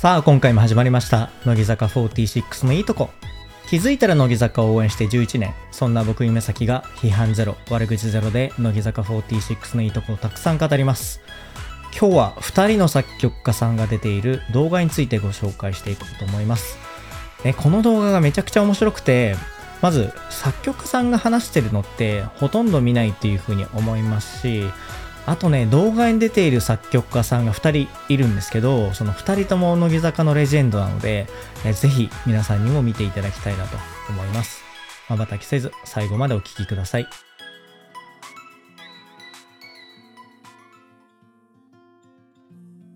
さあ今回も始まりました。乃木坂46のいいとこ。気づいたら乃木坂を応援して11年。そんな僕夢咲が批判ゼロ悪口ゼロで乃木坂46のいいとこをたくさん語ります。今日は2人の作曲家さんが出ている動画についてご紹介していこうと思います。えこの動画がめちゃくちゃ面白くてまず作曲家さんが話してるのってほとんど見ないっていうふうに思いますしあとね動画に出ている作曲家さんが2人いるんですけどその2人とも乃木坂のレジェンドなのでえぜひ皆さんにも見ていただきたいなと思います。まばたきせず最後までお聴きください。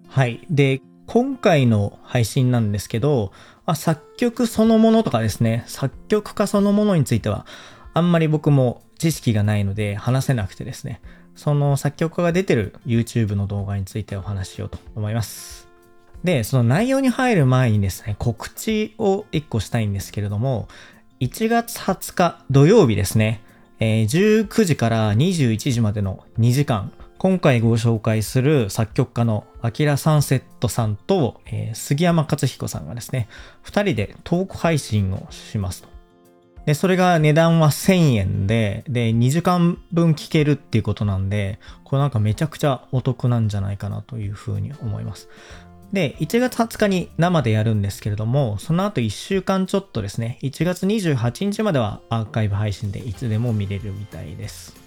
はい。で今回の配信なんですけど、あ、作曲そのものとかですね、作曲家そのものについては、あんまり僕も知識がないので話せなくてですね、その作曲家が出てる YouTube の動画についてお話ししようと思います。で、その内容に入る前にですね、告知を1個したいんですけれども、1月20日土曜日ですね、えー、19時から21時までの2時間、今回ご紹介する作曲家のアキラサンセットさんと、えー、杉山克彦さんがですね、2人でトーク配信をしますと。で、それが値段は1000円で、で、2時間分聞けるっていうことなんで、これなんかめちゃくちゃお得なんじゃないかなというふうに思います。で、1月20日に生でやるんですけれども、その後1週間ちょっとですね、1月28日まではアーカイブ配信でいつでも見れるみたいです。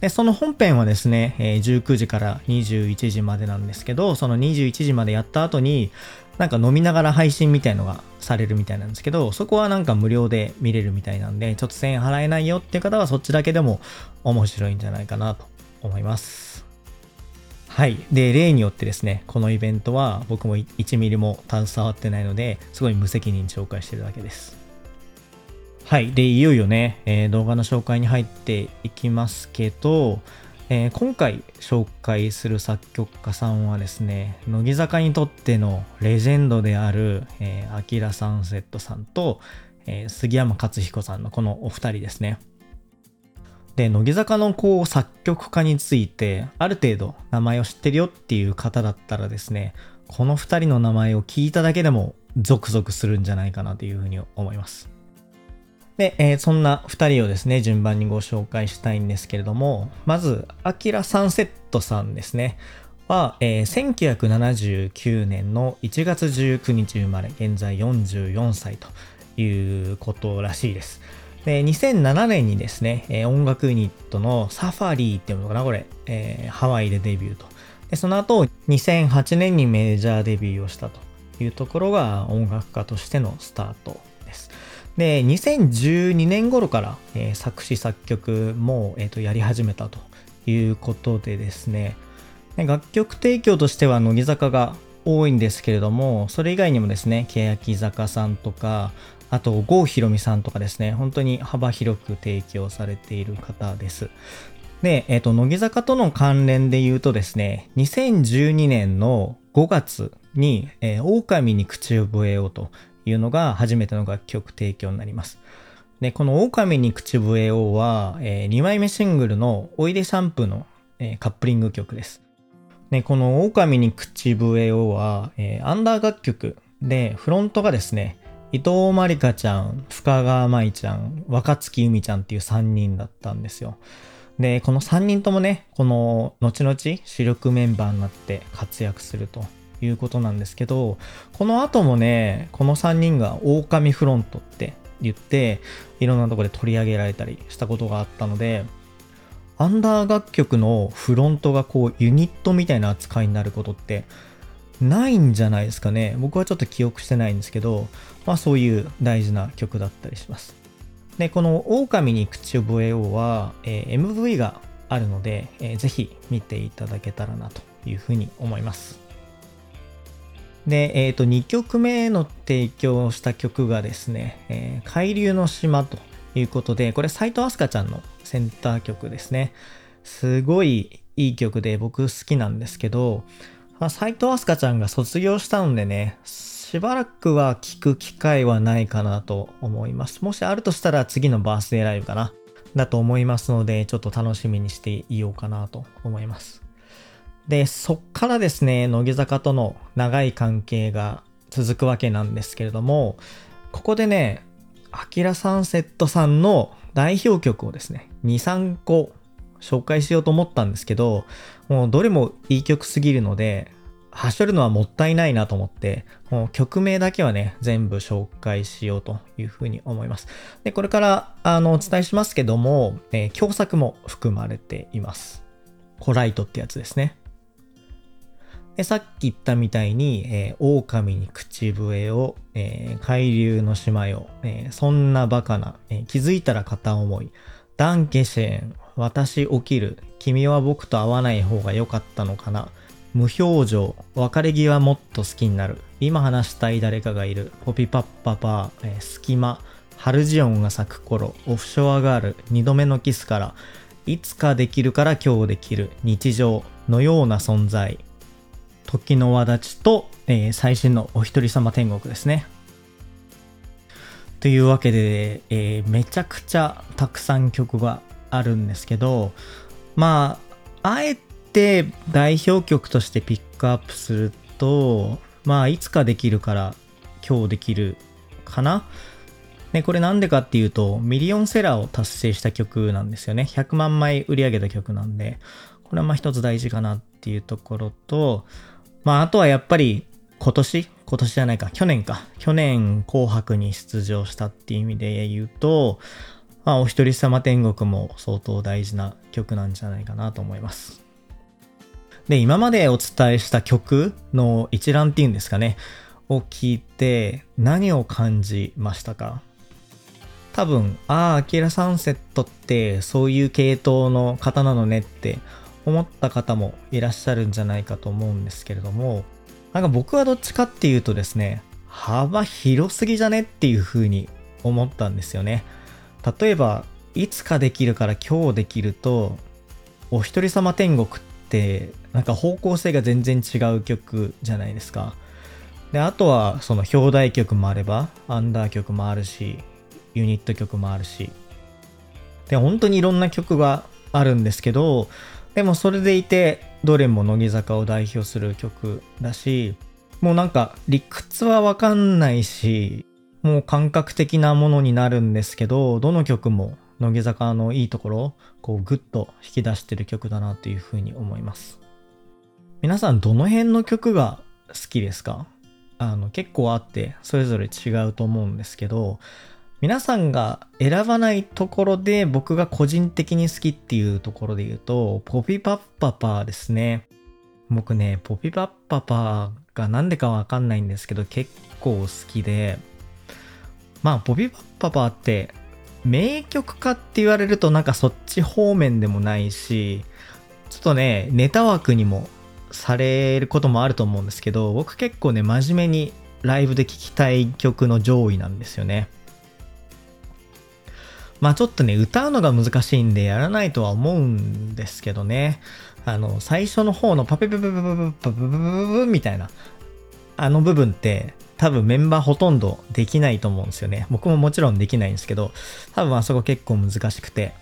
で、その本編はですね、19時から21時までなんですけど、その21時までやった後に、なんか飲みながら配信みたいのがされるみたいなんですけど、そこはなんか無料で見れるみたいなんで、ちょっと1000円払えないよっていう方はそっちだけでも面白いんじゃないかなと思います。はい。で、例によってですね、このイベントは僕も1ミリも携わってないので、すごい無責任に紹介してるだけです。はい。で、いよいよね、えー、動画の紹介に入っていきますけど、えー、今回紹介する作曲家さんはですね、乃木坂にとってのレジェンドである、えー、アキラサンセットさんと、えー、杉山克彦さんのこのお二人ですね。で、乃木坂のこう作曲家について、ある程度名前を知ってるよっていう方だったらですね、この二人の名前を聞いただけでもゾクゾクするんじゃないかなというふうに思います。で、えー、そんな2人をですね、順番にご紹介したいんですけれども、まず、アキラサンセットさんですね。は、えー、1979年の1月19日生まれ、現在44歳ということらしいです。で、2007年にですね、音楽ユニットのサファリーっていうのかな、これ、えー、ハワイでデビューと。で、その後、2008年にメジャーデビューをしたというところが音楽家としてのスタートです。で、2012年頃から、えー、作詞作曲も、えーと、やり始めたということでですね、楽曲提供としては乃木坂が多いんですけれども、それ以外にもですね、欅坂さんとか、あと、郷ひろみさんとかですね、本当に幅広く提供されている方です。で、え、ー、と、乃木坂との関連で言うとですね、2012年の5月に、えー、狼に口を笛をというのが初めての楽曲提供になります。で、この狼に口笛をは、えー、2枚目シングルのおいでシャンプーの、えー、カップリング曲です。で、この狼に口笛をは、えー、アンダー楽曲で、フロントがですね、伊藤まりかちゃん、深川舞ちゃん、若月由美ちゃんっていう3人だったんですよ。で、この3人ともね、この後々主力メンバーになって活躍するということなんですけど、この後もね、この3人が狼フロントって言って、いろんなとこで取り上げられたりしたことがあったので、アンダー楽曲のフロントがこうユニットみたいな扱いになることってないんじゃないですかね。僕はちょっと記憶してないんですけど、まあそういう大事な曲だったりします。で、この狼に口を笛をは、えー、MV があるので、えー、ぜひ見ていただけたらなというふうに思います。で、えっ、ー、と、2曲目の提供した曲がですね、えー、海流の島ということで、これ斎藤飛鳥ちゃんのセンター曲ですね。すごいいい曲で僕好きなんですけど、まあ、斎藤飛鳥ちゃんが卒業したのでね、しばらくは聴く機会はないかなと思います。もしあるとしたら次のバースデーライブかな。だと思いますので、ちょっと楽しみにしていようかなと思います。で、そっからですね、乃木坂との長い関係が続くわけなんですけれども、ここでね、アキラサンセットさんの代表曲をですね、2、3個紹介しようと思ったんですけど、もうどれもいい曲すぎるので、はしょるのはもったいないなと思って、もう曲名だけはね、全部紹介しようというふうに思います。で、これから、あの、お伝えしますけども、えー、共作も含まれています。コライトってやつですね。でさっき言ったみたいに、えー、狼に口笛を、えー、海流の島よ、えー、そんなバカな、えー、気づいたら片思い、ダンケシェーン、私起きる、君は僕と会わない方が良かったのかな、無表情、別れ際もっと好きになる、今話したい誰かがいる、ポピパッパパー、えー、隙間、ハルジオンが咲く頃、オフショアガール、二度目のキスから、いつかできるから今日できる、日常のような存在、時の輪立ちと、えー、最新のお一人様天国ですね。というわけで、えー、めちゃくちゃたくさん曲があるんですけど、まあ、あえて代表曲としてピックアップすると、まあ、いつかできるから今日できるかな。ね、これなんでかっていうと、ミリオンセラーを達成した曲なんですよね。100万枚売り上げた曲なんで、これはまあ一つ大事かなっていうところと、まあ、あとはやっぱり今年？今年じゃないか、去年か。去年紅白に出場したっていう意味で言うと、まあ、お一人様天国も相当大事な曲なんじゃないかなと思います。で、今までお伝えした曲の一覧っていうんですかね、を聞いて何を感じましたか？多分、ああ、アキラサンセットってそういう系統の方なのねって思った方もいらっしゃるんじゃないかと思うんですけれども、なんか僕はどっちかっていうとですね、幅広すぎじゃねっていう風に思ったんですよね。例えば、いつかできるから今日できると、お一人様天国って、なんか方向性が全然違う曲じゃないですか。で、あとはその表題曲もあれば、アンダー曲もあるし、ユニット曲もあるし。で、本当にいろんな曲があるんですけど、でもそれでいて、どれも乃木坂を代表する曲だし、もうなんか理屈はわかんないし、もう感覚的なものになるんですけど、どの曲も乃木坂のいいところをこうグッと引き出してる曲だなというふうに思います。皆さんどの辺の曲が好きですか？あの結構あってそれぞれ違うと思うんですけど、皆さんが選ばないところで僕が個人的に好きっていうところで言うと、ポピパッパパーですね。僕ね、ポピパッパパーがなんでかわかんないんですけど、結構好きで、まあ、ポピパッパパーって名曲かって言われるとなんかそっち方面でもないし、ちょっとね、ネタ枠にもされることもあると思うんですけど、僕結構ね、真面目にライブで聴きたい曲の上位なんですよね。まあちょっとね、歌うのが難しいんでやらないとは思うんですけどね。あの、最初の方のパペペペペペペペペペペみたいな、あの部分って多分メンバーほとんどできないと思うんですよね。僕ももちろんできないんですけど、多分あそこ結構難しくて。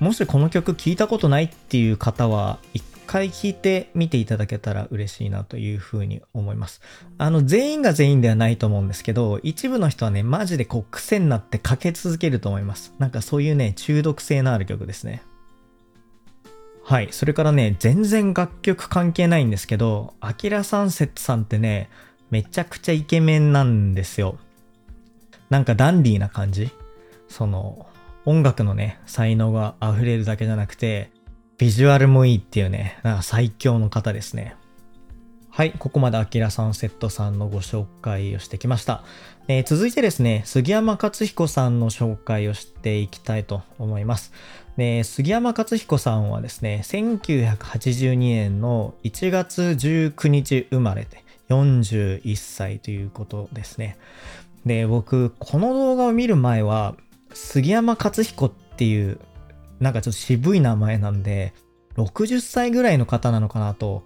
もしこの曲聴いたことないっていう方は、一回聞いてみていただけたら嬉しいなというふうに思います。あの、全員が全員ではないと思うんですけど、一部の人はね、マジでこう癖になってかけ続けると思います。なんかそういうね、中毒性のある曲ですね。はい。それからね、全然楽曲関係ないんですけど、アキラサンセットさんってね、めちゃくちゃイケメンなんですよ。なんかダンディーな感じその、音楽のね、才能が溢れるだけじゃなくて、ビジュアルもいいっていうね、なんか最強の方ですね。はい、ここまでアキラサンセットさんのご紹介をしてきました。えー、続いてですね、杉山克彦さんの紹介をしていきたいと思います。で杉山克彦さんはですね、1982年の1月19日生まれて41歳ということですね。で、僕、この動画を見る前は、杉山克彦っていうなんかちょっと渋い名前なんで、60歳ぐらいの方なのかなと、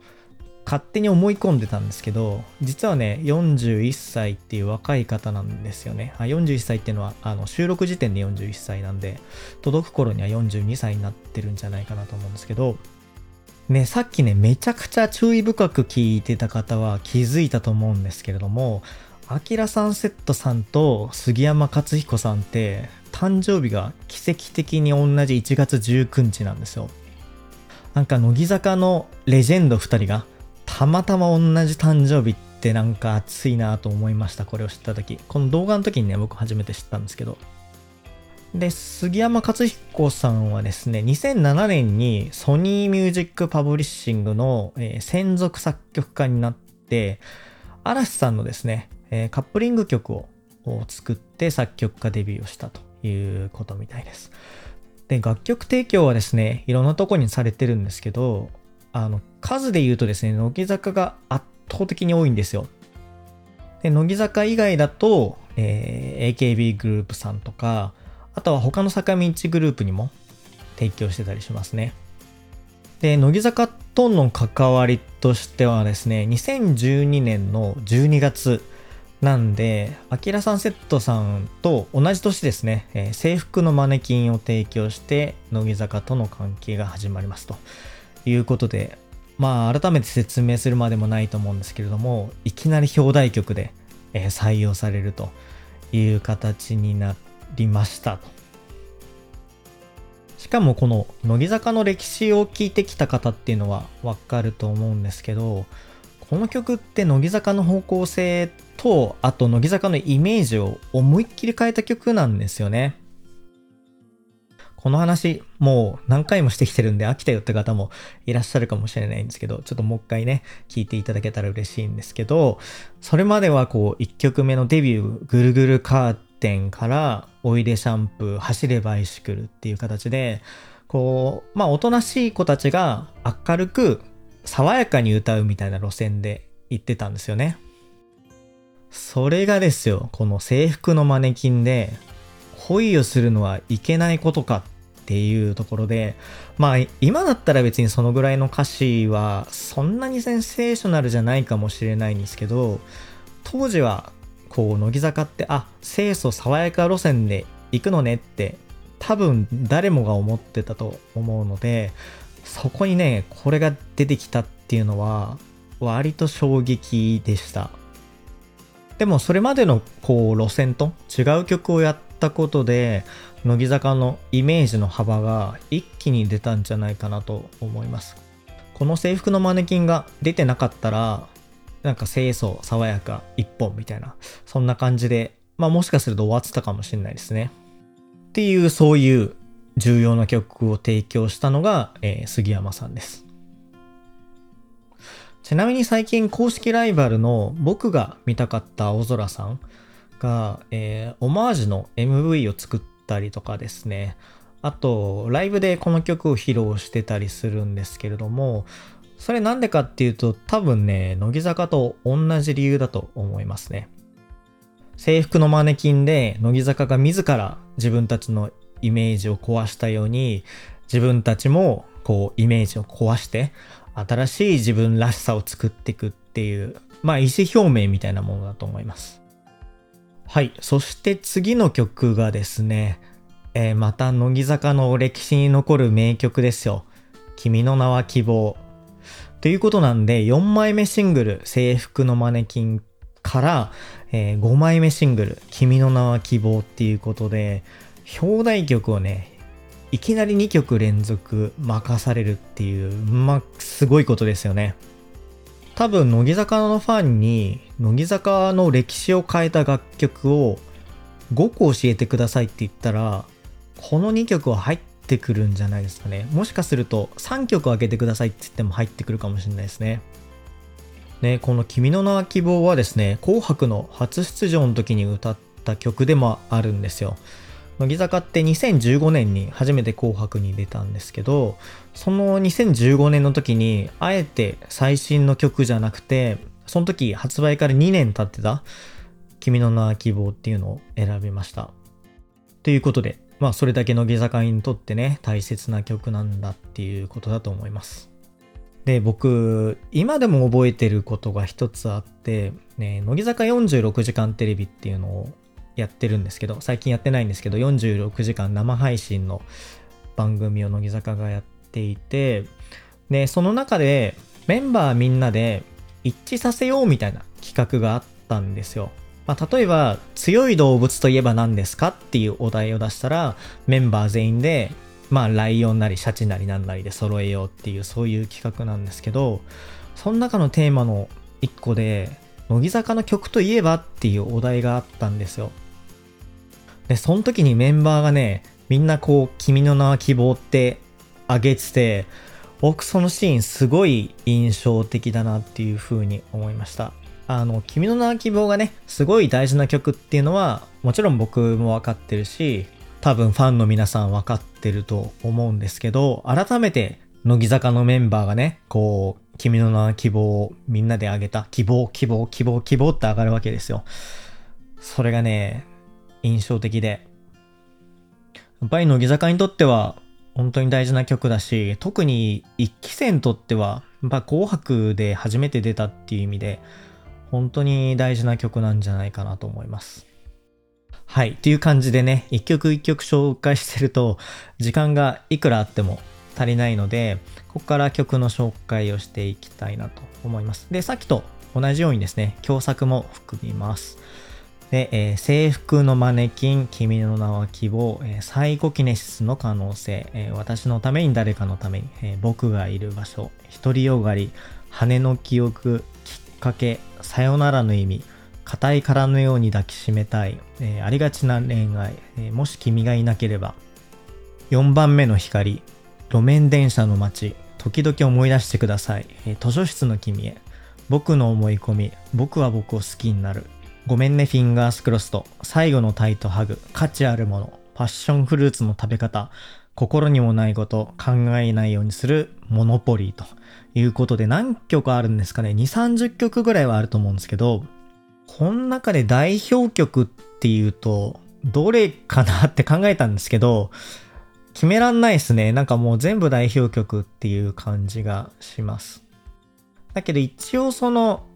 勝手に思い込んでたんですけど、実はね、41歳っていう若い方なんですよね。あ41歳っていうのは、あの、収録時点で41歳なんで、届く頃には42歳になってるんじゃないかなと思うんですけど、ね、さっきね、めちゃくちゃ注意深く聞いてた方は気づいたと思うんですけれども、アキラサンセットさんと杉山克彦さんって誕生日が奇跡的に同じ1月19日なんですよ。なんか乃木坂のレジェンド2人がたまたま同じ誕生日ってなんか熱いなと思いました。これを知った時。この動画の時にね、僕初めて知ったんですけど。で、杉山克彦さんはですね、2007年にソニーミュージックパブリッシングの、えー、専属作曲家になって、嵐さんのですね、えー、カップリング曲を作って作曲家デビューをしたということみたいです。で、楽曲提供はですね、いろんなとこにされてるんですけど、あの、数で言うとですね、乃木坂が圧倒的に多いんですよ。で、乃木坂以外だと、えー、AKB グループさんとか、あとは他の坂道グループにも提供してたりしますね。で、乃木坂との関わりとしてはですね、2012年の12月なんで、アキラサンセットさんと同じ年ですね、えー、制服のマネキンを提供して、乃木坂との関係が始まりますということで、まあ改めて説明するまでもないと思うんですけれども、いきなり表題曲で、えー、採用されるという形になりましたと。しかもこの乃木坂の歴史を聞いてきた方っていうのはわかると思うんですけど、この曲って乃木坂の方向性っと、あと乃木坂のイメージを思いっきり変えた曲なんですよね。この話、もう何回もしてきてるんで飽きたよって方もいらっしゃるかもしれないんですけど、ちょっともう一回ね、聞いていただけたら嬉しいんですけど、それまではこう、1曲目のデビュー、ぐるぐるカーテンから、おいでシャンプー、走れバイシクルっていう形で、こう、まあ、おとなしい子たちが明るく、爽やかに歌うみたいな路線で行ってたんですよね。それがですよ、この制服のマネキンで、恋をするのはいけないことかっていうところで、まあ今だったら別にそのぐらいの歌詞はそんなにセンセーショナルじゃないかもしれないんですけど、当時はこう乃木坂ってあ清楚爽やか路線で行くのねって多分誰もが思ってたと思うのでそこにねこれが出てきたっていうのは割と衝撃でした。でもそれまでのこう路線と違う曲をやったことで乃木坂のイメージの幅が一気に出たんじゃないかなと思います。この制服のマネキンが出てなかったらなんか清楚爽やか一本みたいなそんな感じでまあもしかすると終わってたかもしれないですね。っていうそういう重要な曲を提供したのが、えー、杉山さんです。ちなみに最近公式ライバルの僕が見たかった青空さんが、えー、オマージュの MV を作ったりとかですね、あと、ライブでこの曲を披露してたりするんですけれども、それなんでかっていうと、多分ね、乃木坂と同じ理由だと思いますね。制服のマネキンで乃木坂が自ら自分たちのイメージを壊したように、自分たちもこうイメージを壊して新しい自分らしさを作っていくっていう、まあ意思表明みたいなものだと思います。はい。そして次の曲がですね、えー、また乃木坂の歴史に残る名曲ですよ。君の名は希望。ということなんで、4枚目シングル、制服のマネキンから、えー、5枚目シングル、君の名は希望っていうことで、表題曲をね、いきなり2曲連続任されるっていう、まあ、すごいことですよね。多分、乃木坂のファンに、乃木坂の歴史を変えた楽曲を5個教えてくださいって言ったら、この2曲は入ってくるんじゃないですかね。もしかすると3曲開けてくださいって言っても入ってくるかもしれないですね。ね、この君の名は希望はですね、紅白の初出場の時に歌った曲でもあるんですよ。乃木坂って2015年に初めて紅白に出たんですけど、その2015年の時に、あえて最新の曲じゃなくて、その時発売から2年経ってた、君の名は希望っていうのを選びました。ということで、まあそれだけ乃木坂にとってね、大切な曲なんだっていうことだと思います。で、僕、今でも覚えてることが一つあって、ね、乃木坂46時間テレビっていうのをやってるんですけど、最近やってないんですけど、46時間生配信の番組を乃木坂がやっていて、で、その中でメンバーみんなで一致させようみたいな企画があったんですよ。まあ、例えば、強い動物といえば何ですかっていうお題を出したら、メンバー全員で、まあ、ライオンなりシャチなりなんなりで揃えようっていう、そういう企画なんですけど、その中のテーマの一個で、乃木坂の曲といえばっていうお題があったんですよ。で、その時にメンバーがね、みんなこう、君の名は希望ってあげてて、僕そのシーンすごい印象的だなっていう風に思いました。あの、君の名は希望がね、すごい大事な曲っていうのは、もちろん僕もわかってるし、多分ファンの皆さんわかってると思うんですけど、改めて乃木坂のメンバーがね、こう、君の名は希望をみんなであげた。希望、希望、希望、希望って上がるわけですよ。それがね、印象的で。やっぱり乃木坂にとっては本当に大事な曲だし、特に一期生にとっては、やっぱ紅白で初めて出たっていう意味で、本当に大事な曲なんじゃないかなと思います。はい。っていう感じでね、一曲一曲紹介してると、時間がいくらあっても足りないので、ここから曲の紹介をしていきたいなと思います。で、さっきと同じようにですね、共作も含みます。で、えー、制服のマネキン、君の名は希望、えー、サイコキネシスの可能性、えー、私のために誰かのために、え、僕がいる場所、独りよがり、羽の記憶、きっかけ、さよならの意味、硬い殻のように抱きしめたい、え、ありがちな恋愛、え、もし君がいなければ、4番目の光、路面電車の街、時々思い出してください、え、図書室の君へ、僕の思い込み、僕は僕を好きになる、ごめんねフィンガースクロスト、最後のタイトハグ、価値あるもの、パッションフルーツの食べ方、心にもないこと、考えないようにする。モノポリーと。いうことで何曲あるんですかね ?2、30曲ぐらいはあると思うんですけど、この中で代表曲っていうと、どれかなって考えたんですけど、決めらんないですね。なんかもう全部代表曲っていう感じがします。だけど一応その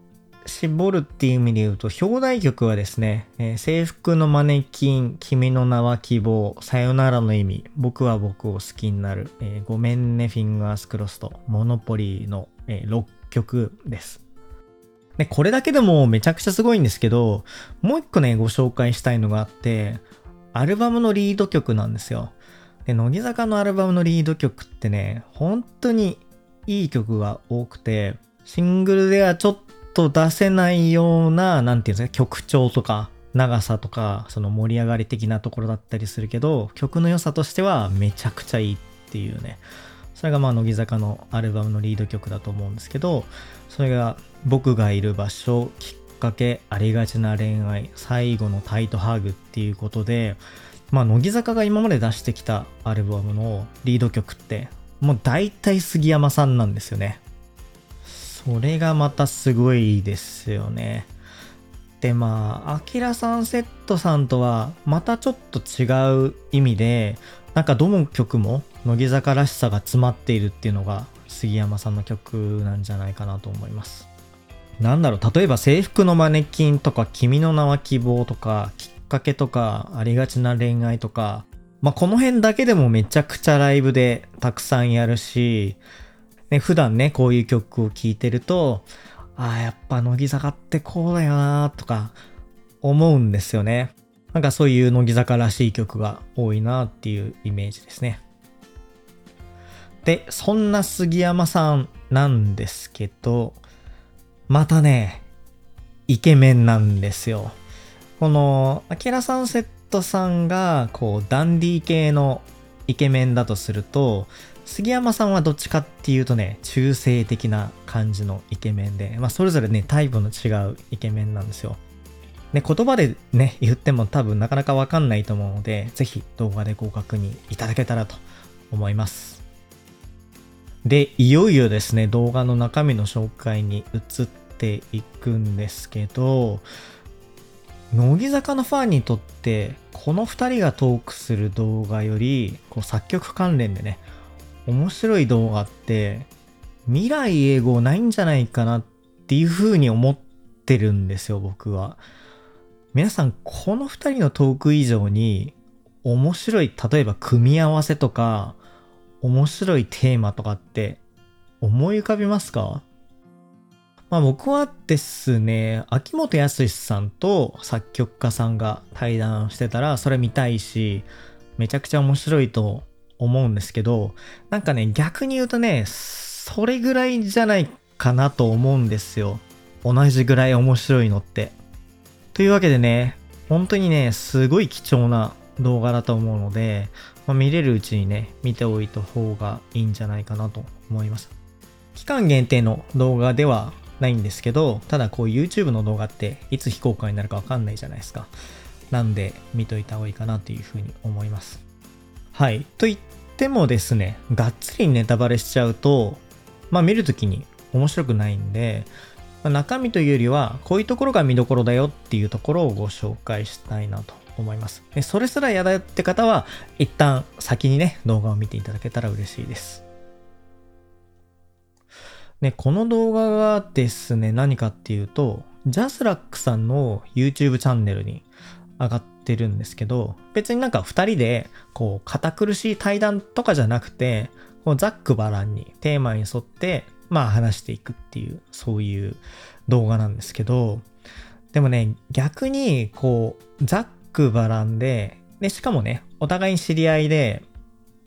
絞るっていう意味で言うと、表題曲はですね、えー、制服のマネキン、君の名は希望、さよならの意味、僕は僕を好きになる、えー、ごめんね、フィンガースクロスト、モノポリーの、えー、6曲です。で、これだけでもめちゃくちゃすごいんですけど、もう一個ね、ご紹介したいのがあって、アルバムのリード曲なんですよ。で、乃木坂のアルバムのリード曲ってね、本当にいい曲が多くて、シングルではちょっと出せないような、なんていうんですか、曲調とか、長さとか、その盛り上がり的なところだったりするけど、曲の良さとしてはめちゃくちゃいいっていうね。それがまあ、乃木坂のアルバムのリード曲だと思うんですけど、それが僕がいる場所、きっかけ、ありがちな恋愛、最後のタイトハグっていうことで、まあ、乃木坂が今まで出してきたアルバムのリード曲って、もう大体杉山さんなんですよね。それがまたすごいですよね。でまあ、アキラさんセットさんとはまたちょっと違う意味で、なんかどの曲も乃木坂らしさが詰まっているっていうのが杉山さんの曲なんじゃないかなと思います。なんだろう、例えば制服のマネキンとか君の名は希望とかきっかけとかありがちな恋愛とか、まあこの辺だけでもめちゃくちゃライブでたくさんやるし、ね、普段ね、こういう曲を聴いてると、ああ、やっぱ乃木坂ってこうだよなとか思うんですよね。なんかそういう乃木坂らしい曲が多いなっていうイメージですね。で、そんな杉山さんなんですけど、またね、イケメンなんですよ。この、アキラサンセットさんが、こう、ダンディー系のイケメンだとすると、杉山さんはどっちかっていうとね、中性的な感じのイケメンで、まあそれぞれね、タイプの違うイケメンなんですよ。ね、言葉でね、言っても多分なかなかわかんないと思うので、ぜひ動画でご確認いただけたらと思います。で、いよいよですね、動画の中身の紹介に移っていくんですけど、乃木坂のファンにとって、この2人がトークする動画より、こう作曲関連でね、面白い動画って未来英語ないんじゃないかなっていう風に思ってるんですよ、僕は。皆さん、この二人のトーク以上に面白い、例えば組み合わせとか、面白いテーマとかって思い浮かびますか？まあ僕はですね、秋元康さんと作曲家さんが対談してたらそれ見たいし、めちゃくちゃ面白いと思うんですけど、なんかね、逆に言うとね、それぐらいじゃないかなと思うんですよ。同じぐらい面白いのって。というわけでね、本当にね、すごい貴重な動画だと思うので、まあ、見れるうちにね、見ておいた方がいいんじゃないかなと思います。期間限定の動画ではないんですけど、ただこう YouTube の動画っていつ非公開になるかわかんないじゃないですか。なんで見といた方がいいかなというふうに思います。はい。と言ってもですね、がっつりネタバレしちゃうと、まあ見るときに面白くないんで、まあ、中身というよりは、こういうところが見どころだよっていうところをご紹介したいなと思います。でそれすら嫌だよって方は、一旦先にね、動画を見ていただけたら嬉しいです。ね、この動画がですね、何かっていうと、ジャスラックさんの YouTube チャンネルに上がってるんですけど、別になんか二人で、こう、堅苦しい対談とかじゃなくて、ザックバランにテーマに沿って、まあ話していくっていう、そういう動画なんですけど、でもね、逆に、こう、ザックバランで、で、しかもね、お互いに知り合いで、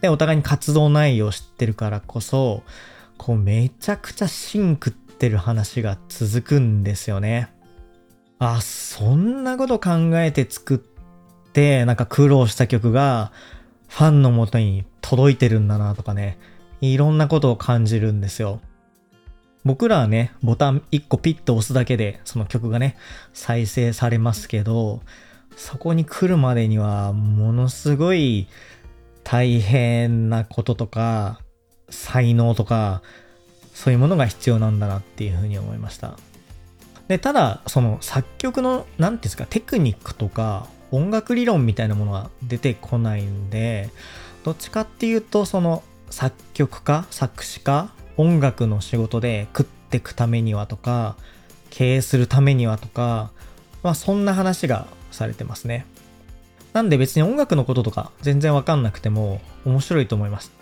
で、お互いに活動内容を知ってるからこそ、こうめちゃくちゃ芯食ってる話が続くんですよね。あ、そんなこと考えて作って、なんか苦労した曲がファンのもとに届いてるんだなとかね、いろんなことを感じるんですよ。僕らはね、ボタン1個ピッと押すだけで、その曲がね、再生されますけど、そこに来るまでには、ものすごい大変なこととか、才能とか、そういうものが必要なんだなっていうふうに思いました。で、ただ、その作曲の、何て言うんですか、テクニックとか音楽理論みたいなものは出てこないんで、どっちかっていうと、その作曲家、作詞家、音楽の仕事で食ってくためにはとか、経営するためにはとか、まあそんな話がされてますね。なんで別に音楽のこととか全然わかんなくても面白いと思います。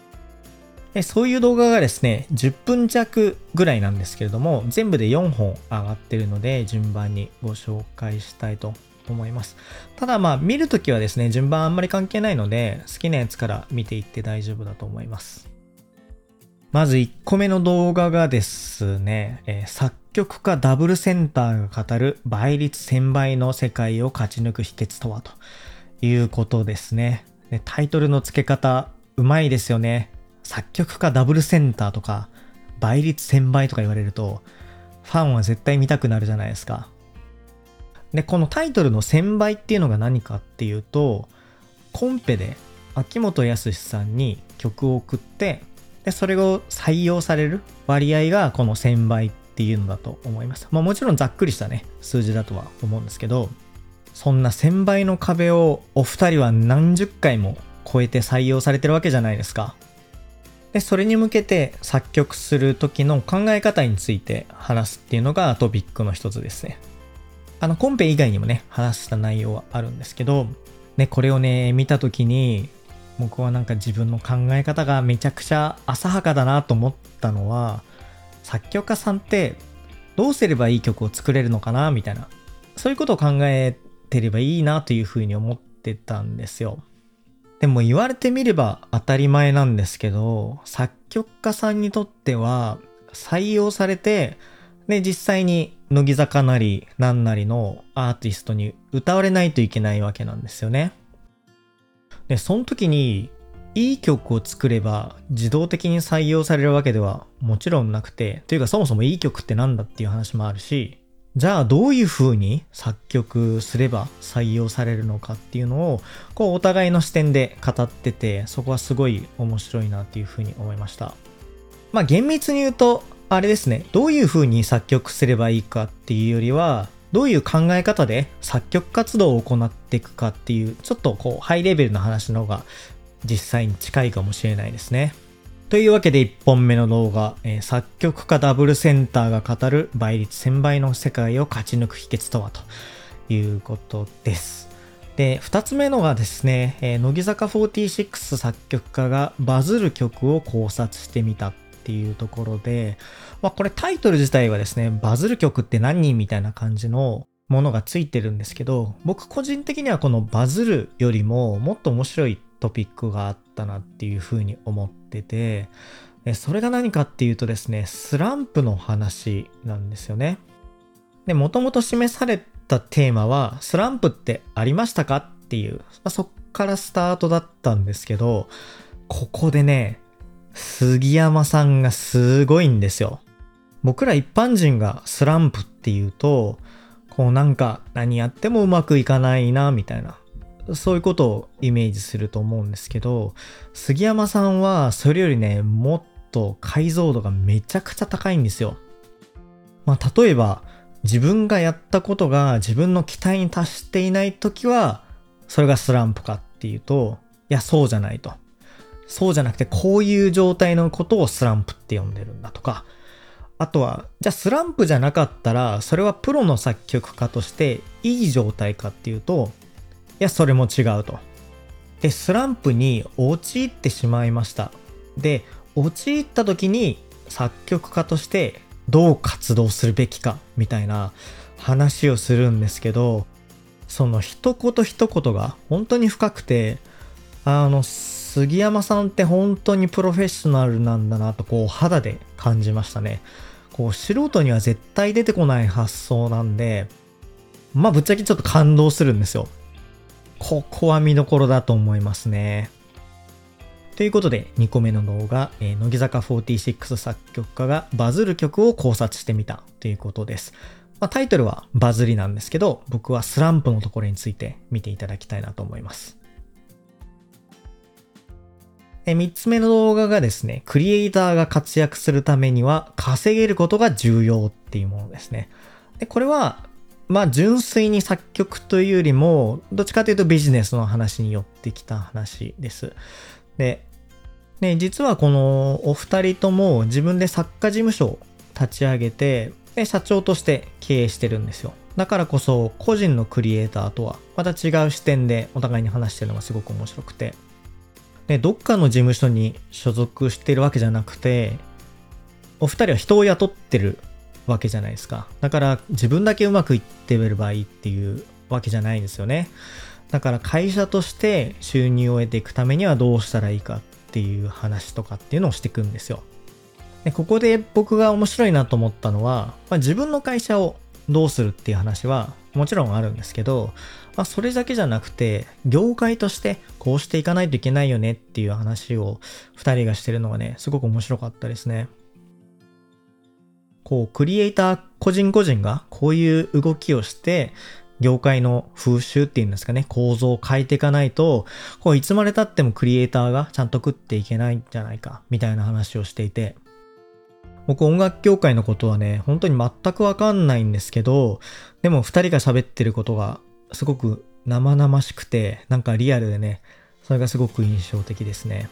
そういう動画がですね、10分弱ぐらいなんですけれども、全部で4本上がってるので、順番にご紹介したいと思います。ただまあ、見るときはですね、順番あんまり関係ないので、好きなやつから見ていって大丈夫だと思います。まず1個目の動画がですね、えー、作曲家ダブルセンターが語る倍率1000倍の世界を勝ち抜く秘訣とはということですね。でタイトルの付け方、うまいですよね。作曲家ダブルセンターとか、倍率1000倍とか言われると、ファンは絶対見たくなるじゃないですか。で、このタイトルの1000倍っていうのが何かっていうと、コンペで秋元康さんに曲を送って、で、それを採用される割合がこの1000倍っていうのだと思います。まあもちろんざっくりしたね、数字だとは思うんですけど、そんな1000倍の壁をお二人は何十回も超えて採用されてるわけじゃないですか。で、それに向けて作曲する時の考え方について話すっていうのがトピックの一つですね。あの、コンペ以外にもね、話した内容はあるんですけど、ね、これをね、見た時に、僕はなんか自分の考え方がめちゃくちゃ浅はかだなと思ったのは、作曲家さんってどうすればいい曲を作れるのかなみたいな、そういうことを考えてればいいなというふうに思ってたんですよ。でも言われてみれば当たり前なんですけど、作曲家さんにとっては採用されて、で、実際に乃木坂なり何なりのアーティストに歌われないといけないわけなんですよね。で、その時にいい曲を作れば自動的に採用されるわけではもちろんなくて、というかそもそもいい曲って何だっていう話もあるし、じゃあどういう風に作曲すれば採用されるのかっていうのをこうお互いの視点で語っててそこはすごい面白いなっていう風に思いました。まあ厳密に言うとあれですね。どういう風に作曲すればいいかっていうよりはどういう考え方で作曲活動を行っていくかっていうちょっとこうハイレベルな話の方が実際に近いかもしれないですね。というわけで1本目の動画、えー、作曲家ダブルセンターが語る倍率1000倍の世界を勝ち抜く秘訣とはということです。で、2つ目のがですね、えー、乃木坂46作曲家がバズる曲を考察してみたっていうところで、まあこれタイトル自体はですね、バズる曲って何人みたいな感じのものがついてるんですけど、僕個人的にはこのバズるよりももっと面白いトピックがあったなっていうふうに思ってて、それが何かっていうとですね、スランプの話なんですよね。で、もともと示されたテーマは、スランプってありましたかっていう、まあ、そっからスタートだったんですけど、ここでね、杉山さんがすごいんですよ。僕ら一般人がスランプっていうと、こうなんか何やってもうまくいかないな、みたいな。そういうことをイメージすると思うんですけど、杉山さんはそれよりね、もっと解像度がめちゃくちゃ高いんですよ。まあ例えば、自分がやったことが自分の期待に達していない時は、それがスランプかっていうと、いや、そうじゃないと。そうじゃなくて、こういう状態のことをスランプって呼んでるんだとか、あとは、じゃあスランプじゃなかったら、それはプロの作曲家としていい状態かっていうと、いや、それも違うと。で、スランプに陥ってしまいました。で、陥った時に作曲家としてどう活動するべきかみたいな話をするんですけど、その一言一言が本当に深くて、あの、杉山さんって本当にプロフェッショナルなんだなとこう肌で感じましたね。こう素人には絶対出てこない発想なんで、まあぶっちゃけちょっと感動するんですよ。ここは見どころだと思いますね。ということで、2個目の動画、えー、乃木坂46作曲家がバズる曲を考察してみたということです。まあ、タイトルはバズりなんですけど、僕はスランプのところについて見ていただきたいなと思います。3つ目の動画がですね、クリエイターが活躍するためには稼げることが重要っていうものですね。でこれは、まあ純粋に作曲というよりも、どっちかというとビジネスの話に寄ってきた話です。で、ね、実はこのお二人とも自分で作家事務所を立ち上げて、で社長として経営してるんですよ。だからこそ個人のクリエイターとはまた違う視点でお互いに話してるのがすごく面白くて。で、どっかの事務所に所属してるわけじゃなくて、お二人は人を雇ってるわけじゃないですか。だから自分だけうまくいってればいいっていうわけじゃないんですよね。だから会社として収入を得ていくためにはどうしたらいいかっていう話とかっていうのをしていくんですよ。でここで僕が面白いなと思ったのは、まあ、自分の会社をどうするっていう話はもちろんあるんですけど、まあ、それだけじゃなくて、業界としてこうしていかないといけないよねっていう話を2人がしてるのがね、すごく面白かったですね。こう、クリエイター個人個人がこういう動きをして、業界の風習っていうんですかね、構造を変えていかないと、こう、いつまで経ってもクリエイターがちゃんと食っていけないんじゃないか、みたいな話をしていて、僕音楽業界のことはね、本当に全くわかんないんですけど、でも二人が喋ってることがすごく生々しくて、なんかリアルでね、それがすごく印象的ですね。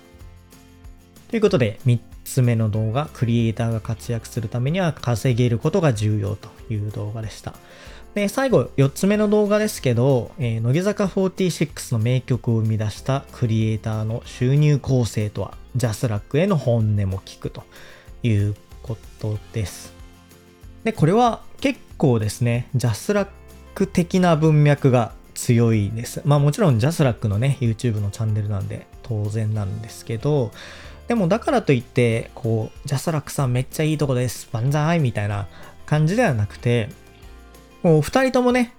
ということで、3つ目の動画、クリエイターが活躍するためには稼げることが重要という動画でした。で、最後、4つ目の動画ですけど、えー、乃木坂46の名曲を生み出したクリエイターの収入構成とは、 JASRACへの本音も聞くということです。で、これは結構ですね、 JASRAC的な文脈が強いです。まあもちろん JASRACのね、YouTube のチャンネルなんで当然なんですけど、でもだからといって、こう、 JASRACさんめっちゃいいとこです。万歳みたいな感じではなくて、もう二人ともね、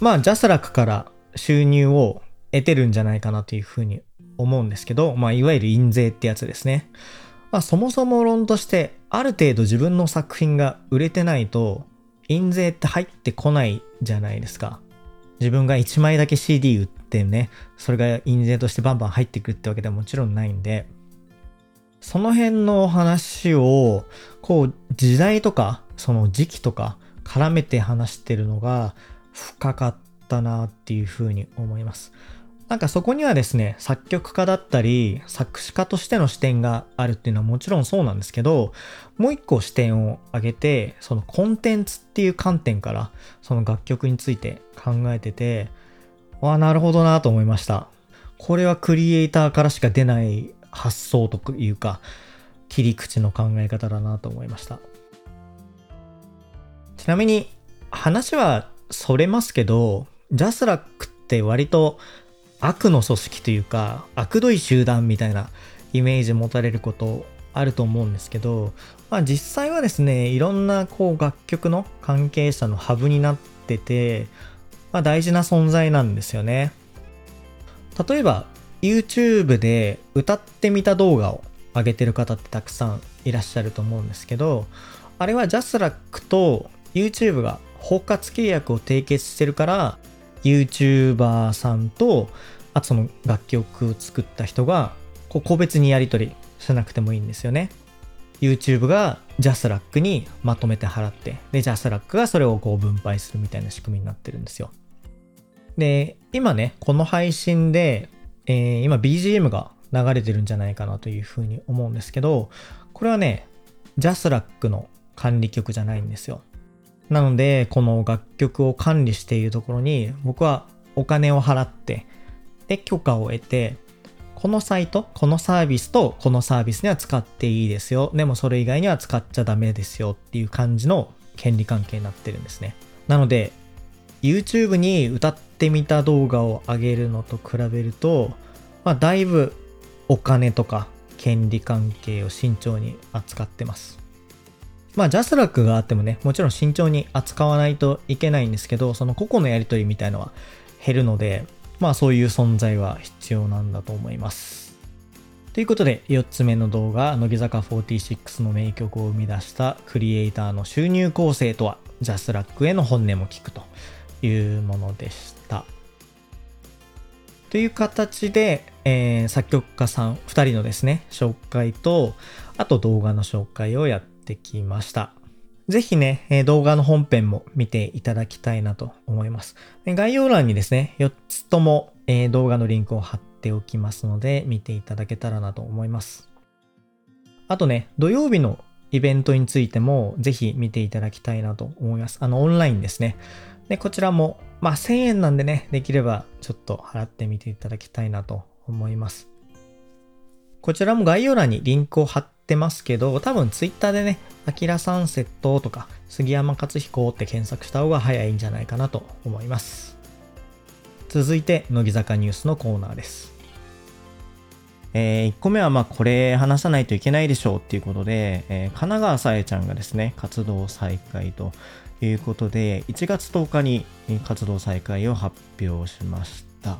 まあジャスラックから収入を得てるんじゃないかなというふうに思うんですけど、まあいわゆる印税ってやつですね。まあそもそも論として、ある程度自分の作品が売れてないと、印税って入ってこないじゃないですか。自分が1枚だけ CD 売ってね、それが印税としてバンバン入ってくるってわけではもちろんないんで、その辺の話を、こう、時代とか、その時期とか、絡めて話してるのが深かったなっていうふうに思います。なんかそこにはですね、作曲家だったり、作詞家としての視点があるっていうのはもちろんそうなんですけど、もう一個視点を上げて、そのコンテンツっていう観点から、その楽曲について考えてて、わあ、なるほどなと思いました。これはクリエイターからしか出ない発想というか、切り口の考え方だなと思いました。ちなみに話はそれますけど、ジャスラックって割と悪の組織というか悪どい集団みたいなイメージ持たれることあると思うんですけど、まあ実際はですね、いろんなこう楽曲の関係者のハブになってて、まあ大事な存在なんですよね。例えば YouTube で歌ってみた動画を上げてる方ってたくさんいらっしゃると思うんですけど、あれは JASRACと YouTube が包括契約を締結してるから、YouTuber さんと、あとその楽曲を作った人が、個別にやり取りしなくてもいいんですよね。YouTube がジャスラックにまとめて払って、で、 JASRACがそれをこう分配するみたいな仕組みになってるんですよ。で、今ね、この配信で、えー、今 BGM が流れてるんじゃないかなというふうに思うんですけど、これはね、ジャスラックの管理曲じゃないんですよ。なので、この楽曲を管理しているところに、僕はお金を払って、で、許可を得て、このサイト、このサービスとこのサービスには使っていいですよ。でもそれ以外には使っちゃダメですよっていう感じの権利関係になってるんですね。なので、YouTube に歌ってみた動画を上げるのと比べると、まあ、だいぶお金とか権利関係を慎重に扱ってます。まあ、 JASRACがあってもね、もちろん慎重に扱わないといけないんですけど、その個々のやりとりみたいのは減るので、まあそういう存在は必要なんだと思います。ということで、4つ目の動画、乃木坂46の名曲を生み出したクリエイターの収入構成とは、 JASRACへの本音も聞くというものでした。という形で、えー、作曲家さん2人のですね、紹介と、あと動画の紹介をやってきました。ぜひね、え動画の本編も見ていただきたいなと思います。概要欄にですね、4つとも、え動画のリンクを貼っておきますので、見ていただけたらなと思います。あとね、土曜日のイベントについても、ぜひ見ていただきたいなと思います。あの、オンラインですね。で、こちらも、まあ、1000円なんでね、できればちょっと払ってみていただきたいなと思います。こちらも概要欄にリンクを貼ってますけど、多分ツイッターでね、アキラサンセットとか杉山克彦って検索した方が早いんじゃないかなと思います。続いて、乃木坂ニュースのコーナーです。えー、1個目はまあこれ話さないといけないでしょうっていうことで、えー、神奈川さえちゃんがですね、活動再開とということで、1月10日に活動再開を発表しました。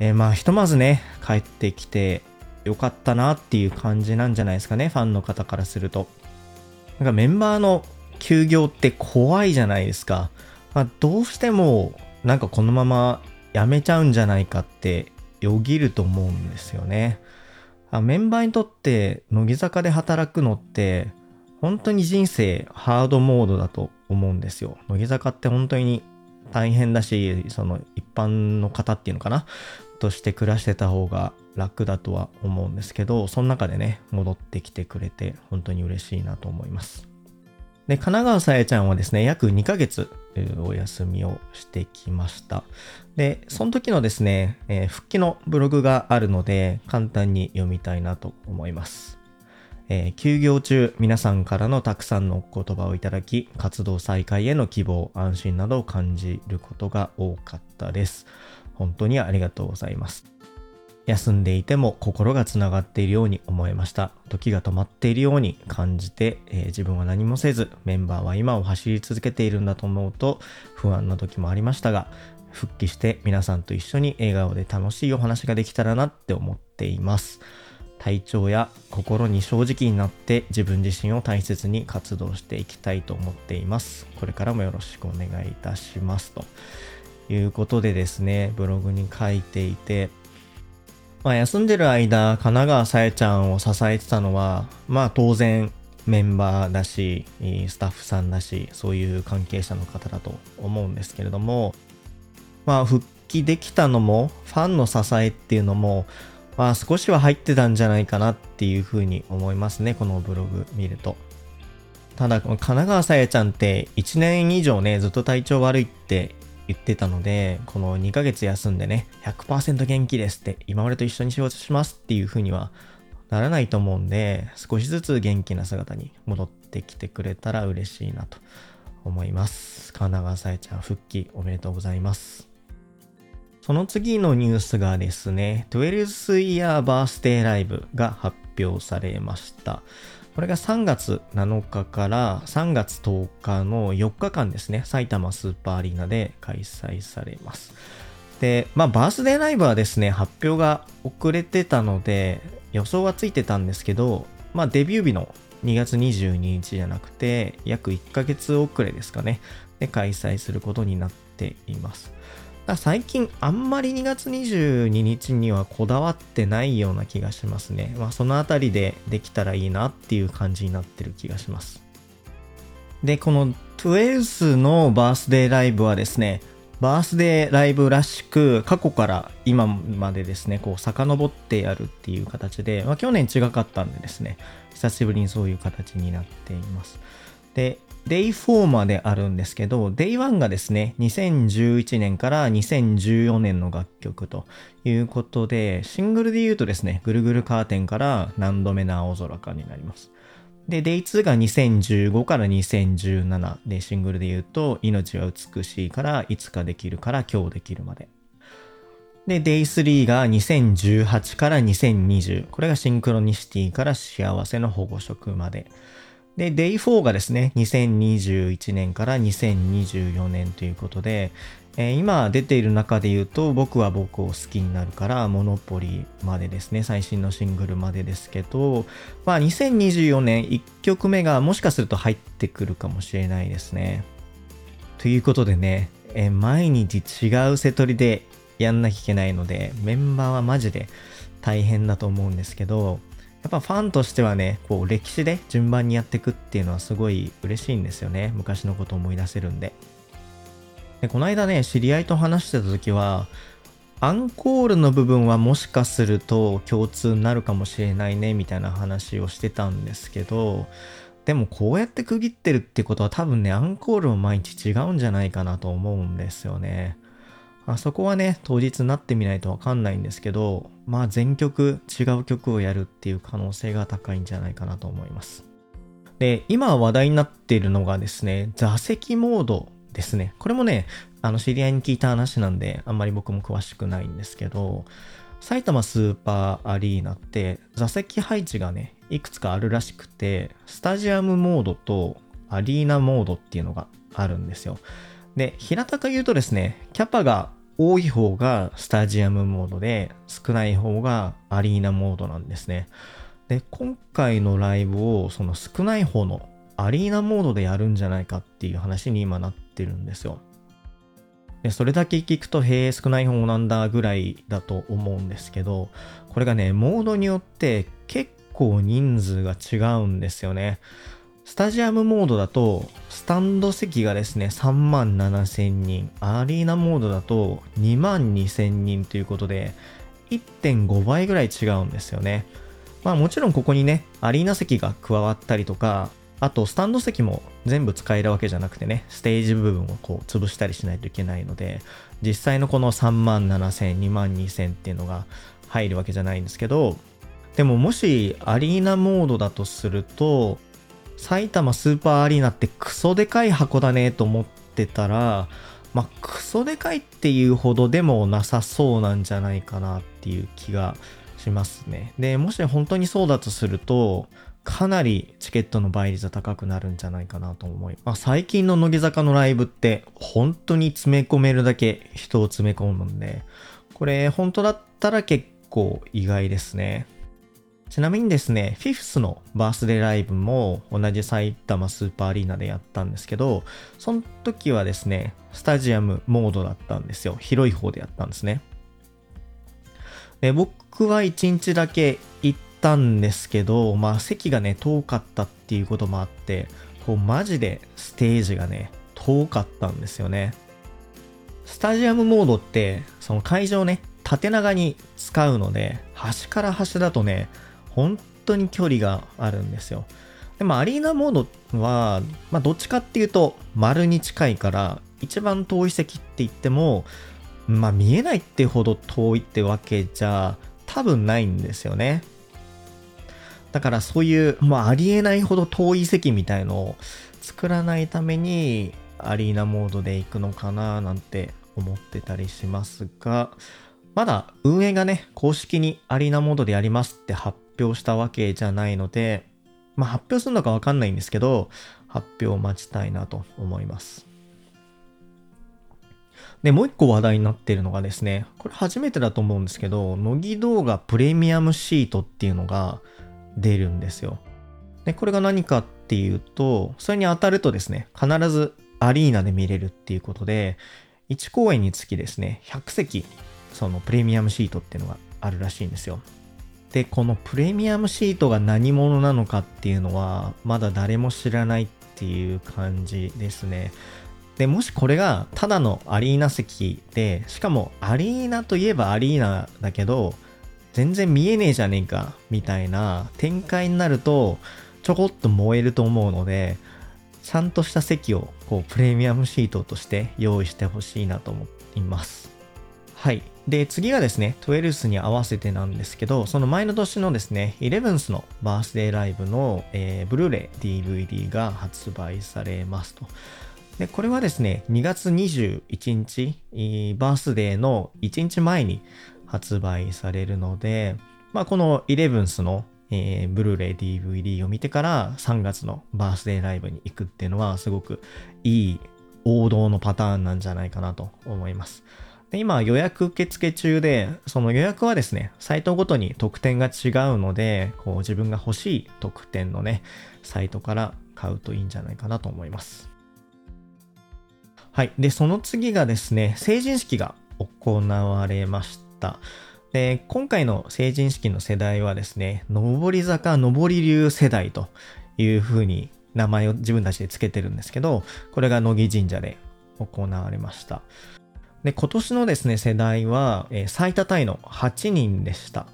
えー、まあひとまずね、帰ってきてよかったなっていう感じなんじゃないですかね、ファンの方からすると。なんかメンバーの休業って怖いじゃないですか。まあ、どうしてもなんかこのままやめちゃうんじゃないかってよぎると思うんですよね。あメンバーにとって乃木坂で働くのって本当に人生ハードモードだと思うんですよ。乃木坂って本当に大変だし、その一般の方っていうのかな？として暮らしてた方が楽だとは思うんですけど、その中でね、戻ってきてくれて本当に嬉しいなと思います。で、神奈川さえちゃんはですね、約2ヶ月お休みをしてきました。で、その時のですね、えー、復帰のブログがあるので、簡単に読みたいなと思います。えー、休業中、皆さんからのたくさんのお言葉をいただき、活動再開への希望、安心などを感じることが多かったです。本当にありがとうございます。休んでいても心がつながっているように思えました。時が止まっているように感じて、えー、自分は何もせず、メンバーは今を走り続けているんだと思うと不安な時もありましたが、復帰して皆さんと一緒に笑顔で楽しいお話ができたらなって思っています。体調や心に正直になって自分自身を大切に活動していきたいと思っています。これからもよろしくお願いいたしますと。いうことでですね、ブログに書いていて、まあ、休んでる間、神奈川さえちゃんを支えてたのは、まあ当然メンバーだし、スタッフさんだし、そういう関係者の方だと思うんですけれども、まあ復帰できたのも、ファンの支えっていうのも、まあ少しは入ってたんじゃないかなっていうふうに思いますね、このブログ見ると。ただ、この神奈川さえちゃんって1年以上ね、ずっと体調悪いって言ってたので、この2ヶ月休んでね、100%元気ですって、今までと一緒に仕事しますっていう風にはならないと思うんで、少しずつ元気な姿に戻ってきてくれたら嬉しいなと思います。神奈川さえちゃん復帰おめでとうございます。その次のニュースがですね、12th Year Birthday Live が発表されました。これが3月7日から3月10日の4日間ですね、埼玉スーパーアリーナで開催されます。で、まあ、バースデーライブはですね、発表が遅れてたので、予想はついてたんですけど、まあ、デビュー日の2月22日じゃなくて、約1ヶ月遅れですかね、で開催することになっています。最近あんまり2月22日にはこだわってないような気がしますね。まあそのあたりでできたらいいなっていう感じになってる気がします。で、この12のバースデーライブはですね、バースデーライブらしく過去から今までですね、こう遡ってやるっていう形で、まあ去年違かったんでですね、久しぶりにそういう形になっています。で、Day4 まであるんですけど、Day1 がですね、2011年から2014年の楽曲ということで、シングルで言うとですね、ぐるぐるカーテンから何度目の青空かになります。で、Day2 が2015から2017で、シングルで言うと、命は美しいからいつかできるから今日できるまで。で、Day3 が2018から2020。これがシンクロニシティから幸せの保護色まで。で、Day4 がですね、2021年から2024年ということで、えー、今出ている中で言うと、僕は僕を好きになるから、モノポリまでですね、最新のシングルまでですけど、まあ2024年1曲目がもしかすると入ってくるかもしれないですね。ということでね、えー、毎日違う瀬取りでやんなきゃいけないので、メンバーはマジで大変だと思うんですけど、やっぱファンとしてはね、こう歴史で順番にやっていくっていうのはすごい嬉しいんですよね。昔のことを思い出せるんで。で、この間ね、知り合いと話してた時は、アンコールの部分はもしかすると共通になるかもしれないね、みたいな話をしてたんですけど、でもこうやって区切ってるってことは多分ね、アンコールも毎日違うんじゃないかなと思うんですよね。あそこはね、当日になってみないとわかんないんですけど、まあ全曲違う曲をやるっていう可能性が高いんじゃないかなと思います。で、今話題になっているのがですね、座席モードですね。これもね、あの知り合いに聞いた話なんで、あんまり僕も詳しくないんですけど、埼玉スーパーアリーナって座席配置がね、いくつかあるらしくて、スタジアムモードとアリーナモードっていうのがあるんですよ。で、平たく言うとですね、キャパが多い方がスタジアムモードで、少ない方がアリーナモードなんですね。で、今回のライブをその少ない方のアリーナモードでやるんじゃないかっていう話に今なってるんですよ。で、それだけ聞くと、へえ、少ない方なんだぐらいだと思うんですけど、これがね、モードによって結構人数が違うんですよね。スタジアムモードだと、タンド席がですね、3万7千人。アリーナモードだと2万2千人ということで、1.5倍ぐらい違うんですよね。まあもちろんここにね、アリーナ席が加わったりとか、あとスタンド席も全部使えるわけじゃなくてね、ステージ部分をこう潰したりしないといけないので、実際のこの3万7千、2万2千っていうのが入るわけじゃないんですけど、でももしアリーナモードだとすると、埼玉スーパーアリーナってクソでかい箱だねと思ってたら、まあ、クソでかいっていうほどでもなさそうなんじゃないかなっていう気がしますね。で、もし本当にそうだとすると、かなりチケットの倍率は高くなるんじゃないかなと思います。最近の乃木坂のライブって本当に詰め込めるだけ人を詰め込むんで、これ本当だったら結構意外ですね。ちなみにですね、フィフスのバースデーライブも同じ埼玉スーパーアリーナでやったんですけど、その時はですね、スタジアムモードだったんですよ。広い方でやったんですね。で僕は1日だけ行ったんですけど、まあ席がね、遠かったっていうこともあって、こうマジでステージがね、遠かったんですよね。スタジアムモードって、その会場ね、縦長に使うので、端から端だとね、本当に距離があるんですよ。でもアリーナモードは、まあ、どっちかっていうと丸に近いから一番遠い席って言っても、まあ、見えないってほど遠いってわけじゃ多分ないんですよね。だからそういう、まあ、ありえないほど遠い席みたいのを作らないために、アリーナモードで行くのかななんて思ってたりしますが、まだ運営がね、公式にアリーナモードでやりますって発表したわけじゃないので、まあ発表するのかわかんないんですけど、発表を待ちたいなと思います。で、もう一個話題になってるのがですね、これ初めてだと思うんですけど、乃木動画プレミアムシートっていうのが出るんですよ。で、これが何かっていうと、それに当たるとですね、必ずアリーナで見れるっていうことで、1公演につきですね、100席、そのプレミアムシートっていうのがあるらしいんですよ。で、このプレミアムシートが何者なのかっていうのは、まだ誰も知らないっていう感じですね。で、もしこれがただのアリーナ席で、しかもアリーナといえばアリーナだけど、全然見えねえじゃねえか、みたいな展開になると、ちょこっと燃えると思うので、ちゃんとした席をこうプレミアムシートとして用意してほしいなと思います。はい。で、次がですね、12スに合わせてなんですけど、その前の年のですね、11スのバースデーライブの、えー、ブルーレイ DVD が発売されますと。で、これはですね、2月21日、バースデーの1日前に発売されるので、まあ、この 11th の、えー、ブルーレイ DVD を見てから3月のバースデーライブに行くっていうのはすごくいい王道のパターンなんじゃないかなと思います。で今予約受付中で、その予約はですね、サイトごとに特典が違うので、こう自分が欲しい特典のね、サイトから買うといいんじゃないかなと思います。はい。で、その次がですね、成人式が行われました。で、今回の成人式の世代はですね、上り坂上り流世代という風に名前を自分たちで付けてるんですけど、これが乃木神社で行われました。で、今年のですね、世代は、え、最多タイの8人でした。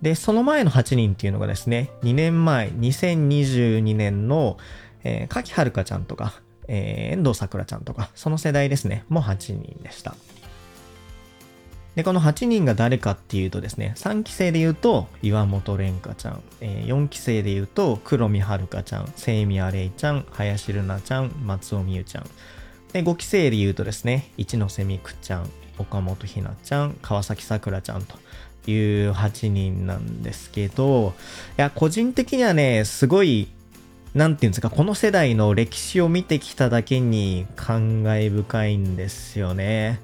で、その前の8人っていうのがですね、2年前、2022年の、えー、柿はるかちゃんとか、えー、遠藤桜ちゃんとか、その世代ですね、も8人でした。で、この8人が誰かっていうとですね、3期生で言うと、岩本蓮香ちゃん、えー、4期生で言うと、黒見遥ちゃん、清宮玲ちゃん、林瑠奈ちゃん、松尾美優ちゃん。で、5期生で言うとですね、一ノ瀬美空ちゃん、岡本ひなちゃん、川崎さくらちゃんという8人なんですけど、いや、個人的にはね、すごいなんていうんですか、この世代の歴史を見てきただけに感慨深いんですよね。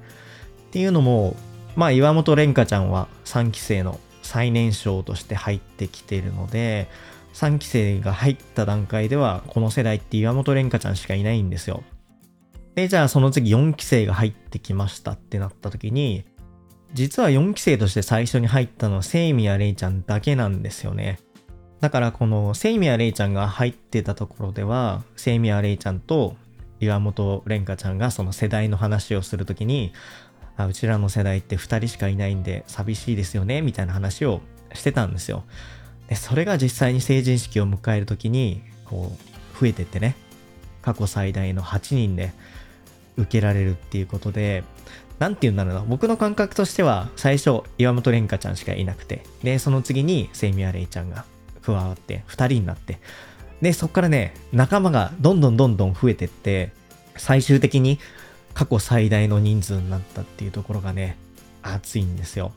っていうのも、まあ岩本蓮香ちゃんは3期生の最年少として入ってきているので、3期生が入った段階では、この世代って岩本蓮香ちゃんしかいないんですよ。で、じゃあその次4期生が入ってきましたってなった時に、実は4期生として最初に入ったのはセイミヤレイちゃんだけなんですよね。だからこのセイミヤレイちゃんが入ってたところでは、セイミヤレイちゃんと岩本蓮香ちゃんがその世代の話をするときに、あうちらの世代って2人しかいないんで寂しいですよね、みたいな話をしてたんですよ。で、それが実際に成人式を迎えるときに、こう、増えてってね、過去最大の8人で受けられるっていうことで、なんて言うんだろうな、僕の感覚としては、最初、岩本蓮香ちゃんしかいなくて、で、その次に、セイミヤレイちゃんが加わって、2人になって、で、そこからね、仲間がどんどんどんどん増えてって、最終的に過去最大の人数になったっていうところがね、熱いんですよ。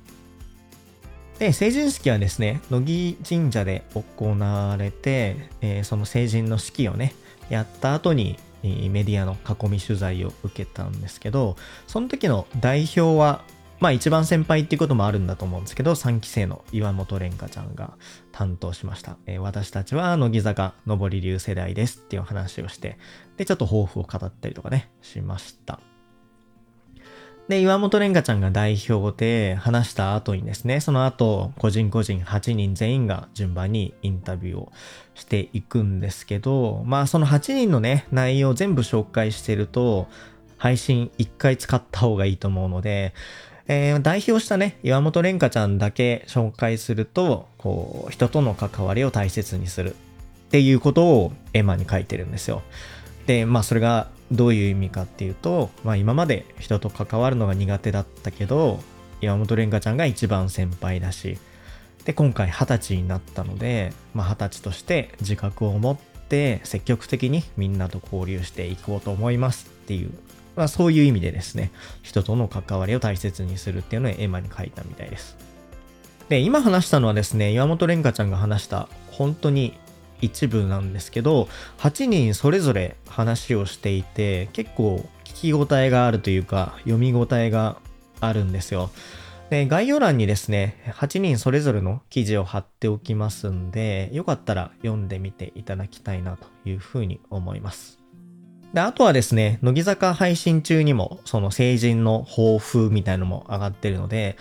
で、成人式はですね、乃木神社で行われて、えー、その成人の式をね、やった後に、メディアの囲み取材を受けたんですけど、その時の代表はまあ一番先輩っていうこともあるんだと思うんですけど、3期生の岩本蓮香ちゃんが担当しました。えー、私たちは乃木坂上り流世代ですっていう話をして、で、ちょっと抱負を語ったりとかね、しました。で、岩本蓮香ちゃんが代表で話した後にですね、その後、個人個人8人全員が順番にインタビューをしていくんですけど、まあその8人のね、内容全部紹介してると、配信1回使った方がいいと思うので、えー、代表したね、岩本蓮香ちゃんだけ紹介すると、こう、人との関わりを大切にするっていうことをエマに書いてるんですよ。で、まあそれがどういう意味かっていうと、まあ今まで人と関わるのが苦手だったけど、岩本蓮香ちゃんが一番先輩だし、で、今回二十歳になったので、まあ二十歳として自覚を持って積極的にみんなと交流していこうと思いますっていう、まあそういう意味でですね、人との関わりを大切にするっていうのをエマに書いたみたいです。で、今話したのはですね、岩本蓮香ちゃんが話した本当に一部なんですけど、8人それぞれ話をしていて、結構聞き応えがあるというか、読み応えがあるんですよ。で、概要欄にですね、8人それぞれの記事を貼っておきますんで、よかったら読んでみていただきたいなというふうに思います。で、あとはですね、乃木坂配信中にも、その成人の抱負みたいのも上がってるので、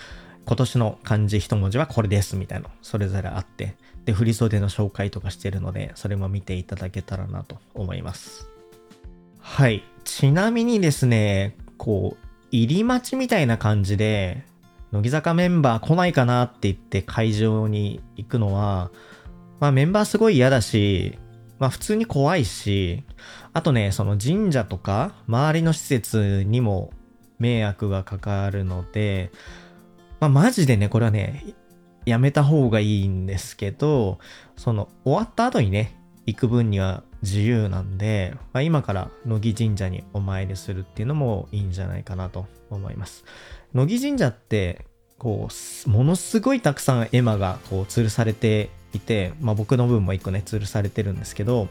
今年の漢字一文字はこれですみたいなそれぞれあって、で、振袖の紹介とかしてるので、それも見ていただけたらなと思います。はい。ちなみにですね、こう、入り待ちみたいな感じで、乃木坂メンバー来ないかなって言って会場に行くのは、まあメンバーすごい嫌だし、まあ普通に怖いし、あとね、その神社とか周りの施設にも迷惑がかかるので、まあマジでね、これはね、やめた方がいいんですけど、その終わった後にね、行く分には自由なんで、まあ、今から乃木神社にお参りするっていうのもいいんじゃないかなと思います。乃木神社って、こう、ものすごいたくさん絵馬がこう吊るされていて、まあ僕の分も一個ね、吊るされてるんですけど、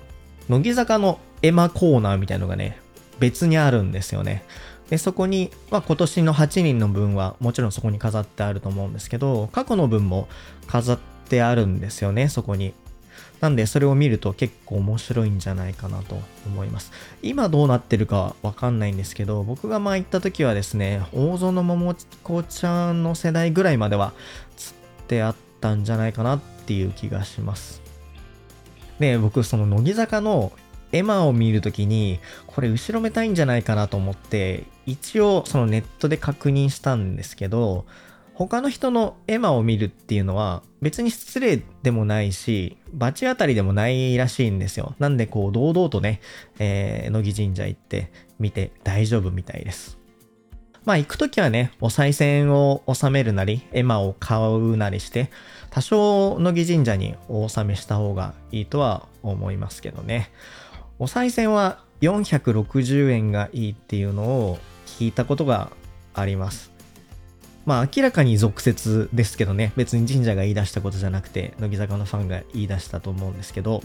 乃木坂の絵馬コーナーみたいのがね、別にあるんですよね。で、そこに、まあ、今年の8人の分はもちろんそこに飾ってあると思うんですけど、過去の分も飾ってあるんですよね、そこに。なんで、それを見ると結構面白いんじゃないかなと思います。今どうなってるかわかんないんですけど、僕が前行った時はですね、大園桃子ちゃんの世代ぐらいまでは釣ってあったんじゃないかなっていう気がします。で、僕、その乃木坂のエマを見るときに、これ後ろめたいんじゃないかなと思って、一応そのネットで確認したんですけど、他の人のエマを見るっていうのは別に失礼でもないし、罰当たりでもないらしいんですよ。なんでこう堂々とね、えー、乃木神社行って見て大丈夫みたいです。まあ行くときはね、お賽銭を納めるなり、エマを買うなりして、多少乃木神社にお納めした方がいいとは思いますけどね。お賽銭は460円がいいっていうのを聞いたことがあります。まあ明らかに俗説ですけどね、別に神社が言い出したことじゃなくて、乃木坂のファンが言い出したと思うんですけど、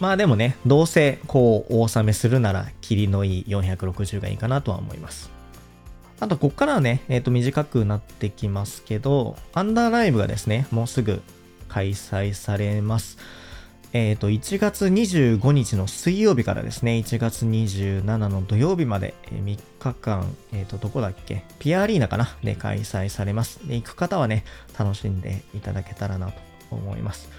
まあでもね、どうせこうお納めするなら、霧のいい460がいいかなとは思います。あと、こっからはね、えっ、ー、と、短くなってきますけど、アンダーライブがですね、もうすぐ開催されます。えっ、ー、と、1月25日の水曜日からですね、1月27の土曜日まで、え3日間、えっ、ー、と、どこだっけ？ピアアリーナかな？で開催されます。で、行く方はね、楽しんでいただけたらなと思います。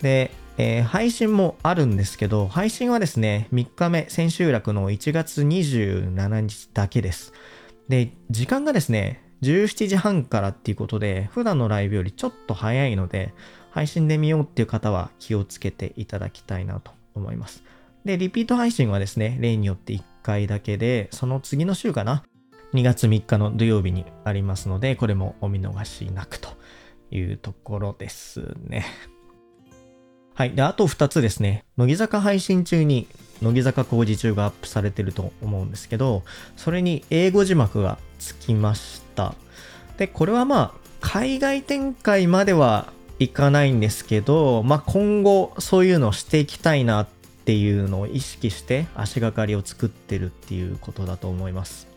で、えー、配信もあるんですけど、配信はですね、3日目、千秋楽の1月27日だけです。で、時間がですね、17時半からっていうことで、普段のライブよりちょっと早いので、配信で見ようっていう方は気をつけていただきたいなと思います。で、リピート配信はですね、例によって1回だけで、その次の週かな、2月3日の土曜日にありますので、これもお見逃しなくというところですね。はい。で、あと2つですね。乃木坂配信中に、乃木坂工事中がアップされてると思うんですけど、それに英語字幕がつきました。で、これはまあ、海外展開まではいかないんですけど、まあ、今後そういうのをしていきたいなっていうのを意識して足がかりを作ってるっていうことだと思います。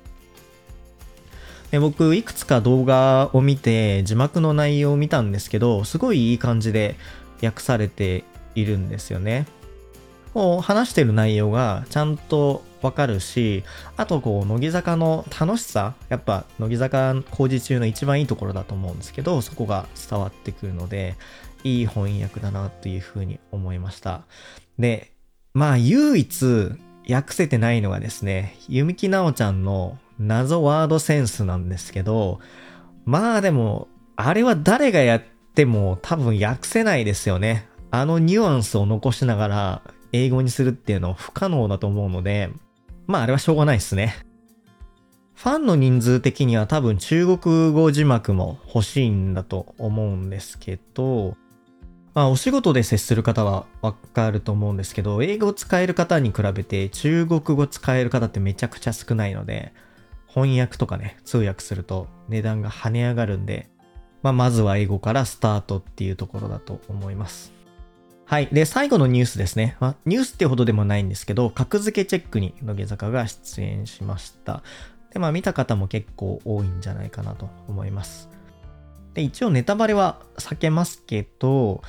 で僕、いくつか動画を見て字幕の内容を見たんですけど、すごいいい感じで訳されているんですよね。もう話してる内容がちゃんとわかるし、あとこう、乃木坂の楽しさ、やっぱ乃木坂工事中の一番いいところだと思うんですけど、そこが伝わってくるので、いい翻訳だなというふうに思いました。で、まあ唯一訳せてないのがですね、弓木奈緒ちゃんの謎ワードセンスなんですけど、まあでも、あれは誰がやっても多分訳せないですよね。あのニュアンスを残しながら英語にするっていうのは不可能だと思うので、まああれはしょうがないですね。ファンの人数的には多分中国語字幕も欲しいんだと思うんですけど、まあお仕事で接する方はわかると思うんですけど、英語使える方に比べて中国語使える方ってめちゃくちゃ少ないので、翻訳とかね、通訳すると値段が跳ね上がるんで、まあまずは英語からスタートっていうところだと思います。はい。で、最後のニュースですね。まあ、ニュースってほどでもないんですけど、格付けチェックに乃木坂が出演しました。で、まあ見た方も結構多いんじゃないかなと思います。で、一応ネタバレは避けますけど、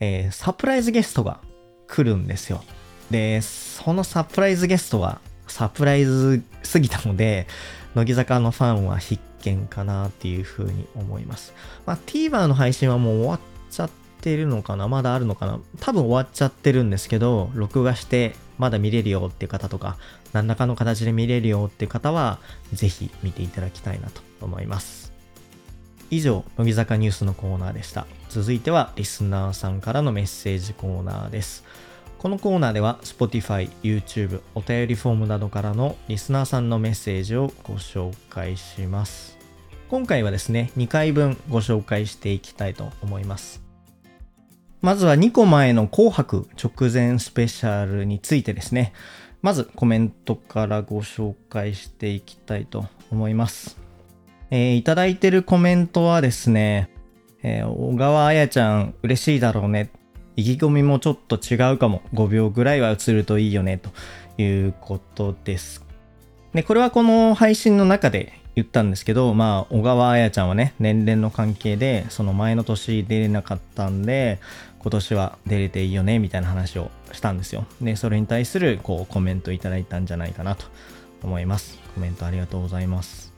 えー、サプライズゲストが来るんですよ。で、そのサプライズゲストはサプライズすぎたので、乃木坂のファンは必見かなっていうふうに思います。まあ、TVer の配信はもう終わっちゃっているのかな？まだあるのかな？多分終わっちゃってるんですけど、録画してまだ見れるよっていう方とか、何らかの形で見れるよっていう方は、ぜひ見ていただきたいなと思います。以上、乃木坂ニュースのコーナーでした。続いては、リスナーさんからのメッセージコーナーです。このコーナーでは Spotify、YouTube、お便りフォームなどからのリスナーさんのメッセージをご紹介します。今回はですね、2回分ご紹介していきたいと思います。まずは2個前の紅白直前スペシャルについてですね、まずコメントからご紹介していきたいと思います。えー、いただいてるコメントはですね、えー、小川彩ちゃん嬉しいだろうね。意気込みもちょっと違うかも。5秒ぐらいは映るといいよね。ということです。で、これはこの配信の中で言ったんですけど、まあ、小川彩ちゃんはね、年齢の関係で、その前の年出れなかったんで、今年は出れていいよね、みたいな話をしたんですよ。で、それに対する、こう、コメントいただいたんじゃないかなと思います。コメントありがとうございます。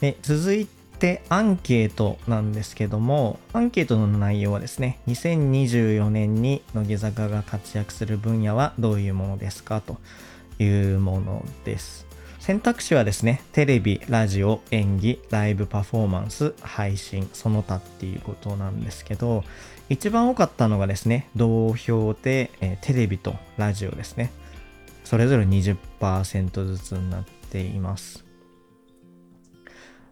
で、続いてアンケートなんですけども、アンケートの内容はですね、2024年に乃木坂が活躍する分野はどういうものですかというものです。選択肢はですね、テレビ、ラジオ、演技、ライブパフォーマンス、配信、その他っていうことなんですけど、一番多かったのがですね、同票で、え、テレビとラジオですね。それぞれ20%ずつになっています。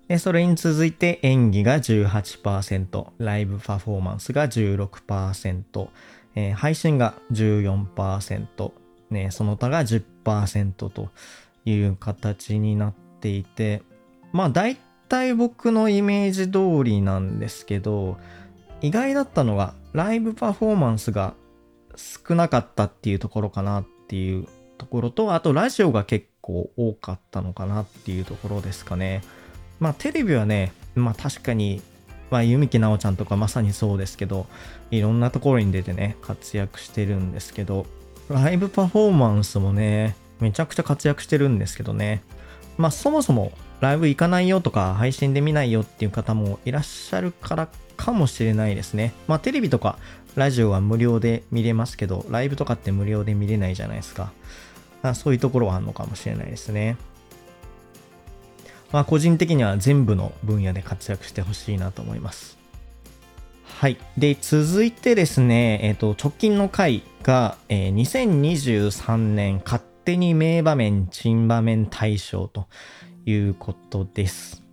でそれに続いて演技が18%、ライブパフォーマンスが16%、えー、配信が14%、ね、その他が10%という形になっていて、まあ大体僕のイメージ通りなんですけど、意外だったのがライブパフォーマンスが少なかったっていうところかなっていうところと、あとラジオが結構多かったのかなっていうところですかね。まあテレビはね、まあ確かに、まあ弓木奈緒ちゃんとかまさにそうですけど、いろんなところに出てね、活躍してるんですけど、ライブパフォーマンスもね、めちゃくちゃ活躍してるんですけどね。まあそもそもライブ行かないよとか配信で見ないよっていう方もいらっしゃるからかもしれないですね。まあテレビとかラジオは無料で見れますけど、ライブとかって無料で見れないじゃないですか。かそういうところはあるのかもしれないですね。まあ、個人的には全部の分野で活躍してほしいなと思います。はい。で、続いてですね、えっ、ー、と、直近の回が、えー、2023年勝手に名場面、珍場面大賞ということです。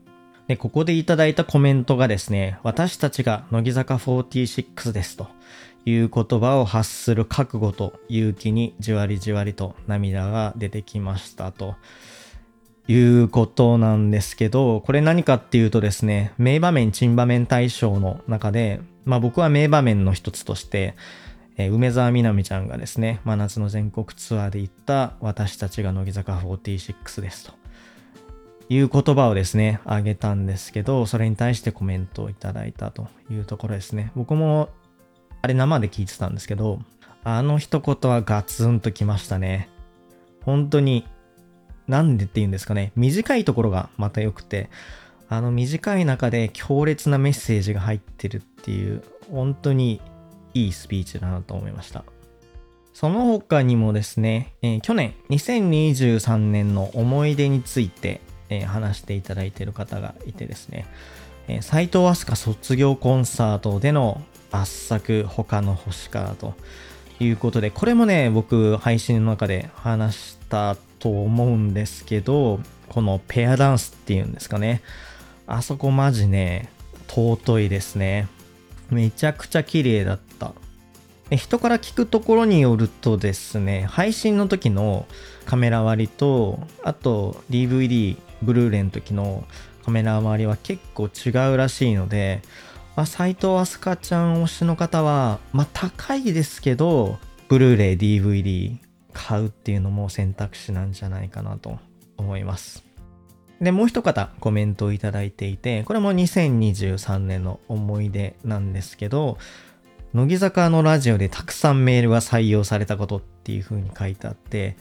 で、ここでいただいたコメントがですね、私たちが乃木坂46ですという言葉を発する覚悟と勇気にじわりじわりと涙が出てきましたと。いうことなんですけど、これ何かっていうとですね、名場面、珍場面大賞の中で、まあ僕は名場面の一つとして、え、梅沢みなみちゃんがですね、真夏の全国ツアーで行った私たちが乃木坂46ですという言葉をですね、あげたんですけど、それに対してコメントをいただいたというところですね。僕もあれ生で聞いてたんですけど、あの一言はガツンときましたね。本当になんでっていうんですかね、短いところがまた良くて、あの短い中で強烈なメッセージが入ってるっていう、本当にいいスピーチだなと思いました。その他にもですね、えー、去年2023年の思い出について、え、話していただいている方がいてですね、えー、斉藤飛鳥卒業コンサートでの圧作他の星からということで、これもね、僕配信の中で話したと思うんですけど、このペアダンスっていうんですかね。あそこマジね、尊いですね。めちゃくちゃ綺麗だった。人から聞くところによるとですね、配信の時のカメラ割りと、あと DVD、ブルーレイの時のカメラ割りは結構違うらしいので、まあ、斉藤飛鳥ちゃん推しの方は、まあ高いですけど、ブルーレイ、DVD 買うっていうのも選択肢なんじゃないかなと思います。で、もう一方コメントをいただいていて、これも2023年の思い出なんですけど、乃木坂のラジオでたくさんメールが採用されたことっていう風に書いてあって、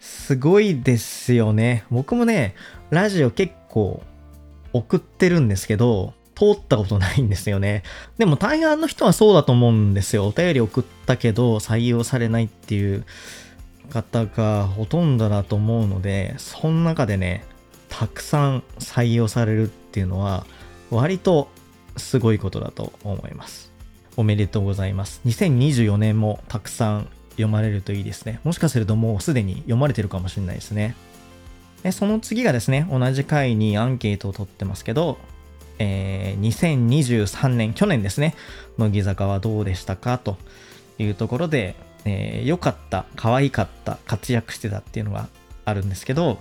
すごいですよね。僕もね、ラジオ結構送ってるんですけど、通ったことないんですよね。でも大半の人はそうだと思うんですよ。お便り送ったけど採用されないっていう方がほとんどだと思うので、その中でね、たくさん採用されるっていうのは割とすごいことだと思います。おめでとうございます。2024年もたくさん読まれるといいですね。もしかするともうすでに読まれてるかもしれないですね。でその次がですね、同じ回にアンケートを取ってますけど、えー、2023年、去年ですね、乃木坂はどうでしたかというところで、えー、良かった、可愛かった、活躍してたっていうのがあるんですけど、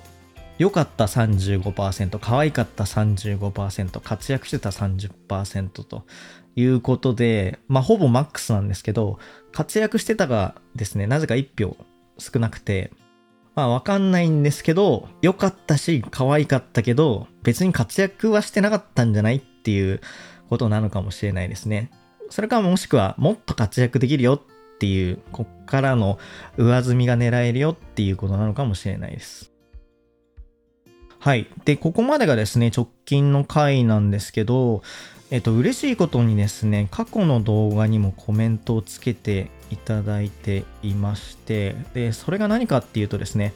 良かった35%、可愛かった35%、活躍してた30%ということで、まあほぼマックスなんですけど、活躍してたがですね、なぜか1票少なくて、まあわかんないんですけど、良かったし、可愛かったけど、別に活躍はしてなかったんじゃないっていうことなのかもしれないですね。それかもしくは、もっと活躍できるよっていう、こっからの上積みが狙えるよっていうことなのかもしれないです。はい。で、ここまでがですね、直近の回なんですけど、えっと、嬉しいことにですね、過去の動画にもコメントをつけていただいていまして、で、それが何かっていうとですね、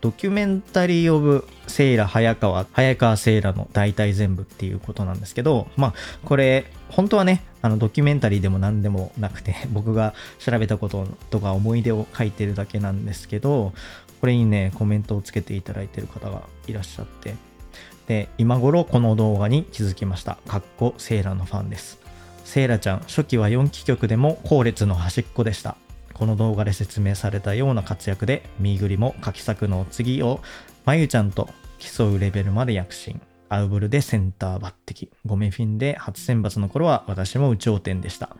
ドキュメンタリー・オブ・セイラ・早川、早川セイラの大体全部っていうことなんですけど、まあ、これ、本当はね、あの、ドキュメンタリーでも何でもなくて、僕が調べたこととか思い出を書いてるだけなんですけど、これにね、コメントをつけていただいてる方がいらっしゃって、で、今頃この動画に気づきました。かっこセーラのファンです。セーラちゃん、初期は4期曲でも後列の端っこでした。この動画で説明されたような活躍で、ミーグリも書き作の次を、まゆちゃんと競うレベルまで躍進。アウブルでセンター抜擢。ゴメフィンで初選抜の頃は私も有頂天でした。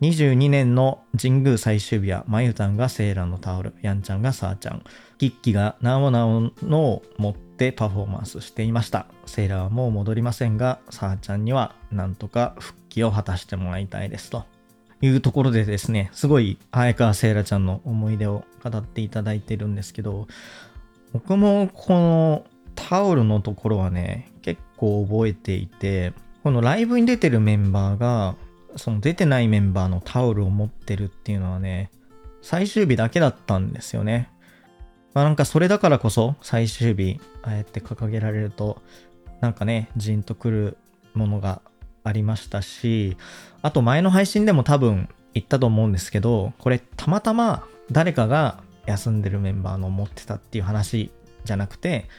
22年の神宮最終日は、まゆたんがセーラのタオル、ヤンちゃんがサーちゃん、キッキがなおなおのを持ってパフォーマンスしていました。セーラーはもう戻りませんが、サーちゃんにはなんとか復帰を果たしてもらいたいですと。いうところでですね、すごい早川セーラちゃんの思い出を語っていただいてるんですけど、僕もこのタオルのところはね、結構覚えていて、このライブに出てるメンバーがその出てないメンバーのタオルを持ってるっていうのはね、最終日だけだったんですよね。まあなんかそれだからこそ最終日、ああやって掲げられると、なんかね、じんとくるものがありましたし、あと前の配信でも多分言ったと思うんですけど、これたまたま誰かが休んでるメンバーの持ってたっていう話じゃなくて、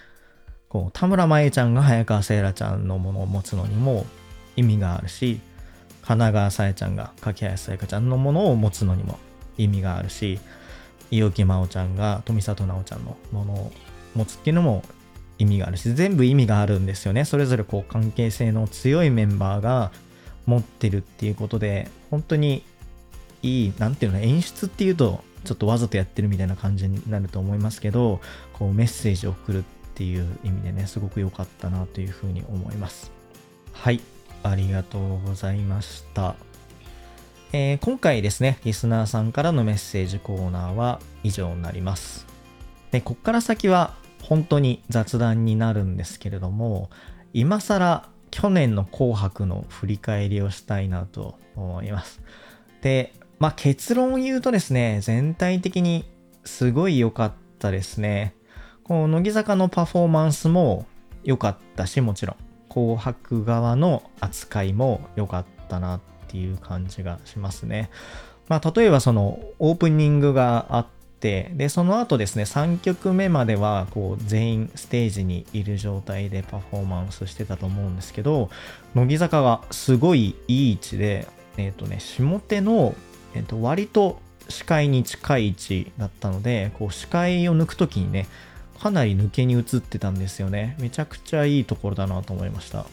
こう、田村真由ちゃんが早川せいらちゃんのものを持つのにも意味があるし、神奈川さやちゃんが柿林さやかちゃんのものを持つのにも意味があるし、伊予木真央ちゃんが富里奈央ちゃんのものを持つっていうのも意味があるし、全部意味があるんですよね。それぞれこう関係性の強いメンバーが持ってるっていうことで、本当にいい、なんていうの、演出っていうと、ちょっとわざとやってるみたいな感じになると思いますけど、こうメッセージを送るっていう意味でね、すごく良かったなというふうに思います。はい。ありがとうございました。えー、今回ですね、リスナーさんからのメッセージコーナーは以上になります。で、こっから先は本当に雑談になるんですけれども、今更去年の紅白の振り返りをしたいなと思います。で、まあ結論を言うとですね、全体的にすごい良かったですね。この乃木坂のパフォーマンスも良かったし、もちろん。紅白側の扱いも良かったなってていう感じがしますね。まあ、例えばそのオープニングがあって、で、その後ですね、3曲目までは、こう、全員ステージにいる状態でパフォーマンスしてたと思うんですけど、乃木坂がすごいいい位置で、えっ、ー、とね、下手の、えっ、ー、と、割と視界に近い位置だったので、こう、視界を抜くときにね、かなり抜けに映ってたんですよね。めちゃくちゃいいところだなと思いました。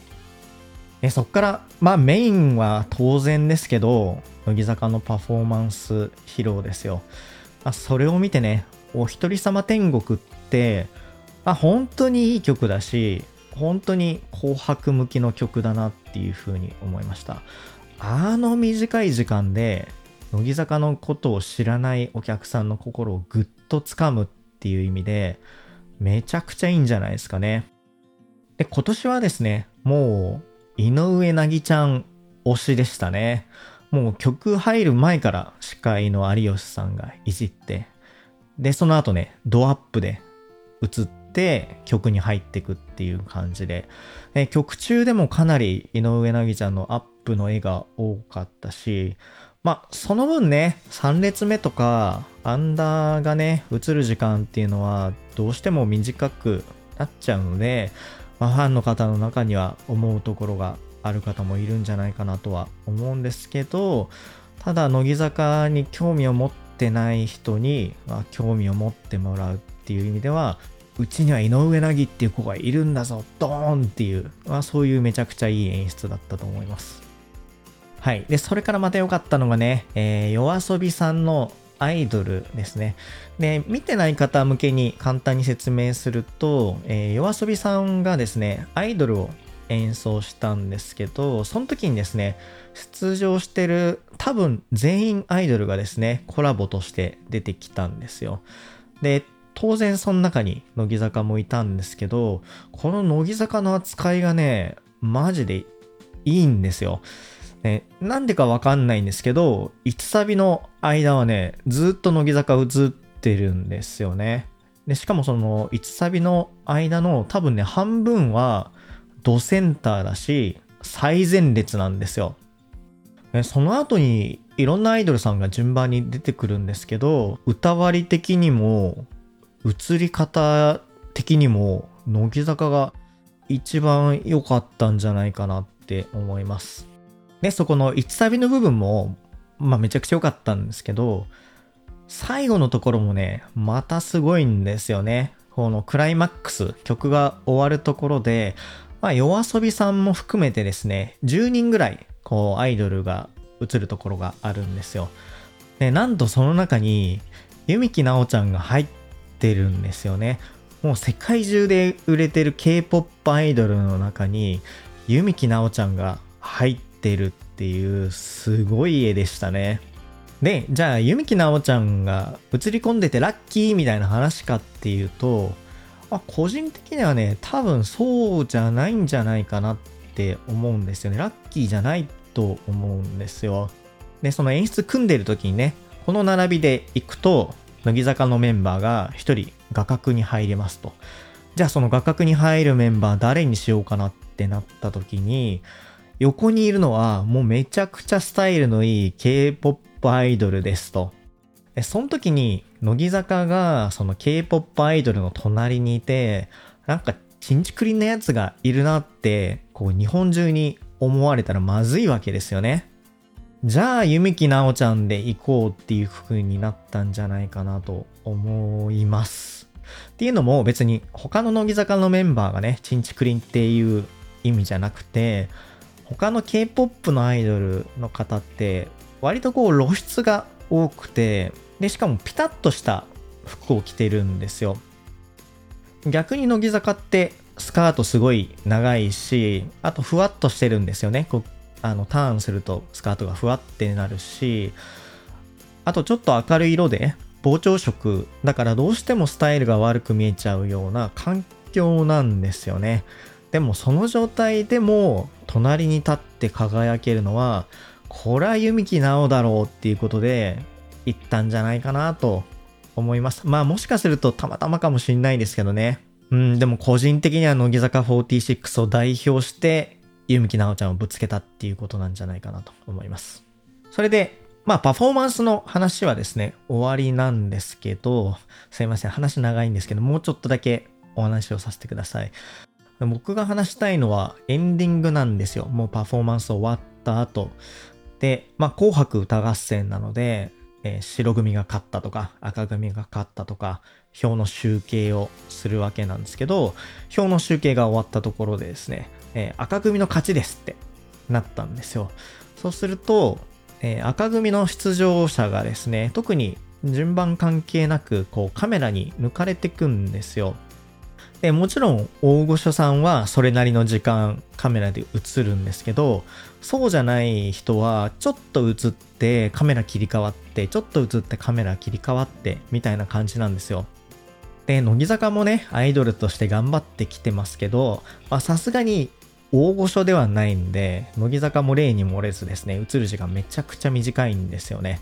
えそっから、まあメインは当然ですけど、乃木坂のパフォーマンス披露ですよ。まあ、それを見てね、お一人様天国って、まあ、本当にいい曲だし、本当に紅白向きの曲だなっていう風に思いました。あの短い時間で、乃木坂のことを知らないお客さんの心をぐっと掴むっていう意味で、めちゃくちゃいいんじゃないですかね。で、今年はですね、もう、井上凪ちゃん推しでしたね。もう曲入る前から司会の有吉さんがいじって、で、その後ね、ドアップで映って曲に入ってくっていう感じで、え曲中でもかなり井上凪ちゃんのアップの絵が多かったし、まあ、その分ね、3列目とか、アンダーがね、映る時間っていうのは、どうしても短くなっちゃうので、まあ、ファンの方の中には思うところがある方もいるんじゃないかなとは思うんですけど、ただ、乃木坂に興味を持ってない人に、ま、興味を持ってもらうっていう意味では、うちには井上凪っていう子がいるんだぞ、ドーンっていう、まあ、そういうめちゃくちゃいい演出だったと思います。はい。で、それからまた良かったのがね、えー、夜遊びさんのアイドルですね。で、見てない方向けに簡単に説明すると、えー、夜遊びさんがですね、アイドルを演奏したんですけど、その時にですね、出場してる多分全員アイドルがですね、コラボとして出てきたんですよ。で、当然その中に乃木坂もいたんですけど、この乃木坂の扱いがね、マジでいいんですよ。ね、なんでかわかんないんですけど、1サビの間はね、ずっと乃木坂映ってるんですよね。で、しかもその1サビの間の多分ね、半分はドセンターだし、最前列なんですよ。ねその後にいろんなアイドルさんが順番に出てくるんですけど、歌割り的にも、映り方的にも、乃木坂が一番良かったんじゃないかなって思います。で、そこの1サビの部分も、まあめちゃくちゃ良かったんですけど、最後のところもね、またすごいんですよね。このクライマックス、曲が終わるところで、まあ、夜遊びさんも含めてですね、10人ぐらい、こう、アイドルが映るところがあるんですよ。で、なんとその中に、弓木奈緒ちゃんが入ってるんですよね。もう世界中で売れてる K-POP アイドルの中に、弓木奈緒ちゃんが入ってるっていう、すごい絵でしたね。で、じゃあ、弓木奈緒ちゃんが映り込んでてラッキーみたいな話かっていうと、あ、個人的にはね、多分そうじゃないんじゃないかなって思うんですよね。ラッキーじゃないと思うんですよ。で、その演出組んでる時にね、この並びで行くと、乃木坂のメンバーが1人画角に入れますと。じゃあその画角に入るメンバー誰にしようかなってなった時に、横にいるのはもうめちゃくちゃスタイルのいい K-POP アイドルですと。その時に、乃木坂が、その K-POP アイドルの隣にいて、なんか、チンチクリンなやつがいるなって、こう、日本中に思われたらまずいわけですよね。じゃあ、弓木奈緒ちゃんで行こうっていう風になったんじゃないかなと思います。っていうのも別に他の乃木坂のメンバーがね、チンチクリンっていう意味じゃなくて、他の K-POP のアイドルの方って割とこう露出が多くて、で、しかもピタッとした服を着てるんですよ。逆に乃木坂ってスカートすごい長いし、あとふわっとしてるんですよね。こうあのターンするとスカートがふわってなるし、あとちょっと明るい色で膨張色だからどうしてもスタイルが悪く見えちゃうような環境なんですよね。でもその状態でも隣に立って輝けるのはこれは弓木直だろうっていうことで行ったんじゃないかなと思います。まあもしかするとたまたまかもしんないですけどね。うん、でも個人的には乃木坂46を代表して、弓木奈緒ちゃんをぶつけたっていうことなんじゃないかなと思います。それで、まあ、パフォーマンスの話はですね、終わりなんですけど、すいません、話長いんですけど、もうちょっとだけお話をさせてください。僕が話したいのはエンディングなんですよ。もうパフォーマンス終わった後。で、まあ、紅白歌合戦なので、えー、白組が勝ったとか、赤組が勝ったとか、票の集計をするわけなんですけど、票の集計が終わったところでですね、えー、赤組の勝ちですってなったんですよ。そうすると、えー、赤組の出場者がですね、特に順番関係なく、こうカメラに抜かれてくんですよ。で、もちろん大御所さんはそれなりの時間カメラで映るんですけど、そうじゃない人はちょっと映ってカメラ切り替わって、ちょっと映ってカメラ切り替わってみたいな感じなんですよ。で、乃木坂もね、アイドルとして頑張ってきてますけど、さすがに大御所ではないんで、乃木坂も例に漏れずですね、映る時間めちゃくちゃ短いんですよね。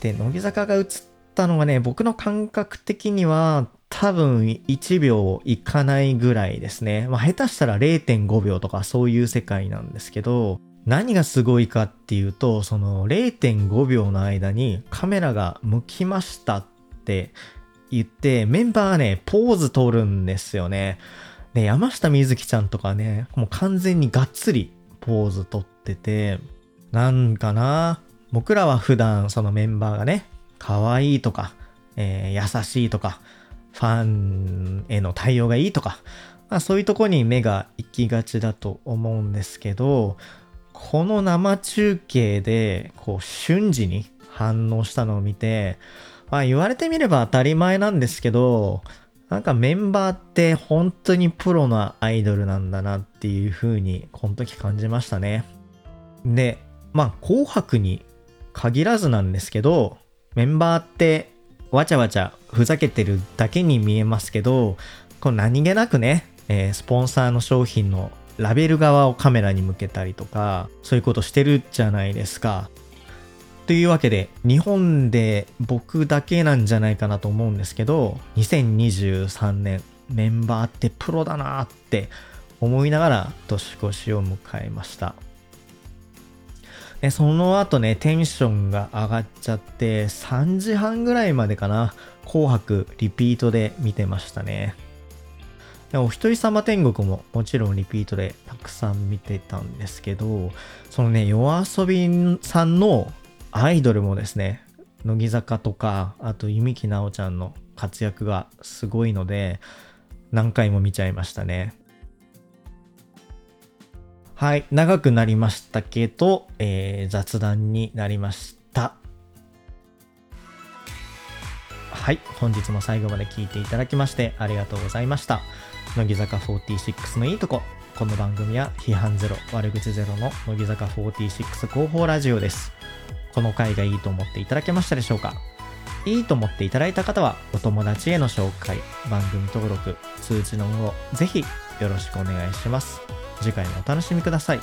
で、乃木坂が映ったのはね、僕の感覚的には多分1秒いかないぐらいですね。まあ下手したら0.5秒とかそういう世界なんですけど、何がすごいかっていうと、その0.5秒の間にカメラが向きましたって言って、メンバーがね、ポーズ取るんですよね。で、山下美月ちゃんとかね、もう完全にがっつりポーズ取ってて、なんかな、僕らは普段そのメンバーがね、可愛いとか、えー、優しいとか、ファンへの対応がいいとか、まあ、そういうとこに目が行きがちだと思うんですけど、この生中継で、こう、瞬時に反応したのを見て、まあ言われてみれば当たり前なんですけど、なんかメンバーって本当にプロなアイドルなんだなっていう風にこの時感じましたね。で、まあ紅白に限らずなんですけど、メンバーってわちゃわちゃふざけてるだけに見えますけど、こう何気なくね、えー、スポンサーの商品のラベル側をカメラに向けたりとか、そういうことしてるじゃないですか。というわけで、日本で僕だけなんじゃないかなと思うんですけど、2023年メンバーってプロだなって思いながら年越しを迎えました。でその後ね、テンションが上がっちゃって、3時半ぐらいまでかな、紅白リピートで見てましたね。でお一人様天国ももちろんリピートでたくさん見てたんですけど、そのね、夜遊びさんのアイドルもですね、乃木坂とか、あと弓木奈緒ちゃんの活躍がすごいので、何回も見ちゃいましたね。はい、長くなりましたけど、えー、雑談になりました。はい、本日も最後まで聞いていただきましてありがとうございました。乃木坂46のいいとこ。この番組は批判ゼロ、悪口ゼロの乃木坂46広報ラジオです。この回がいいと思っていただけましたでしょうか？いいと思っていただいた方は、お友達への紹介、番組登録、通知の方、ぜひよろしくお願いします。次回もお楽しみください。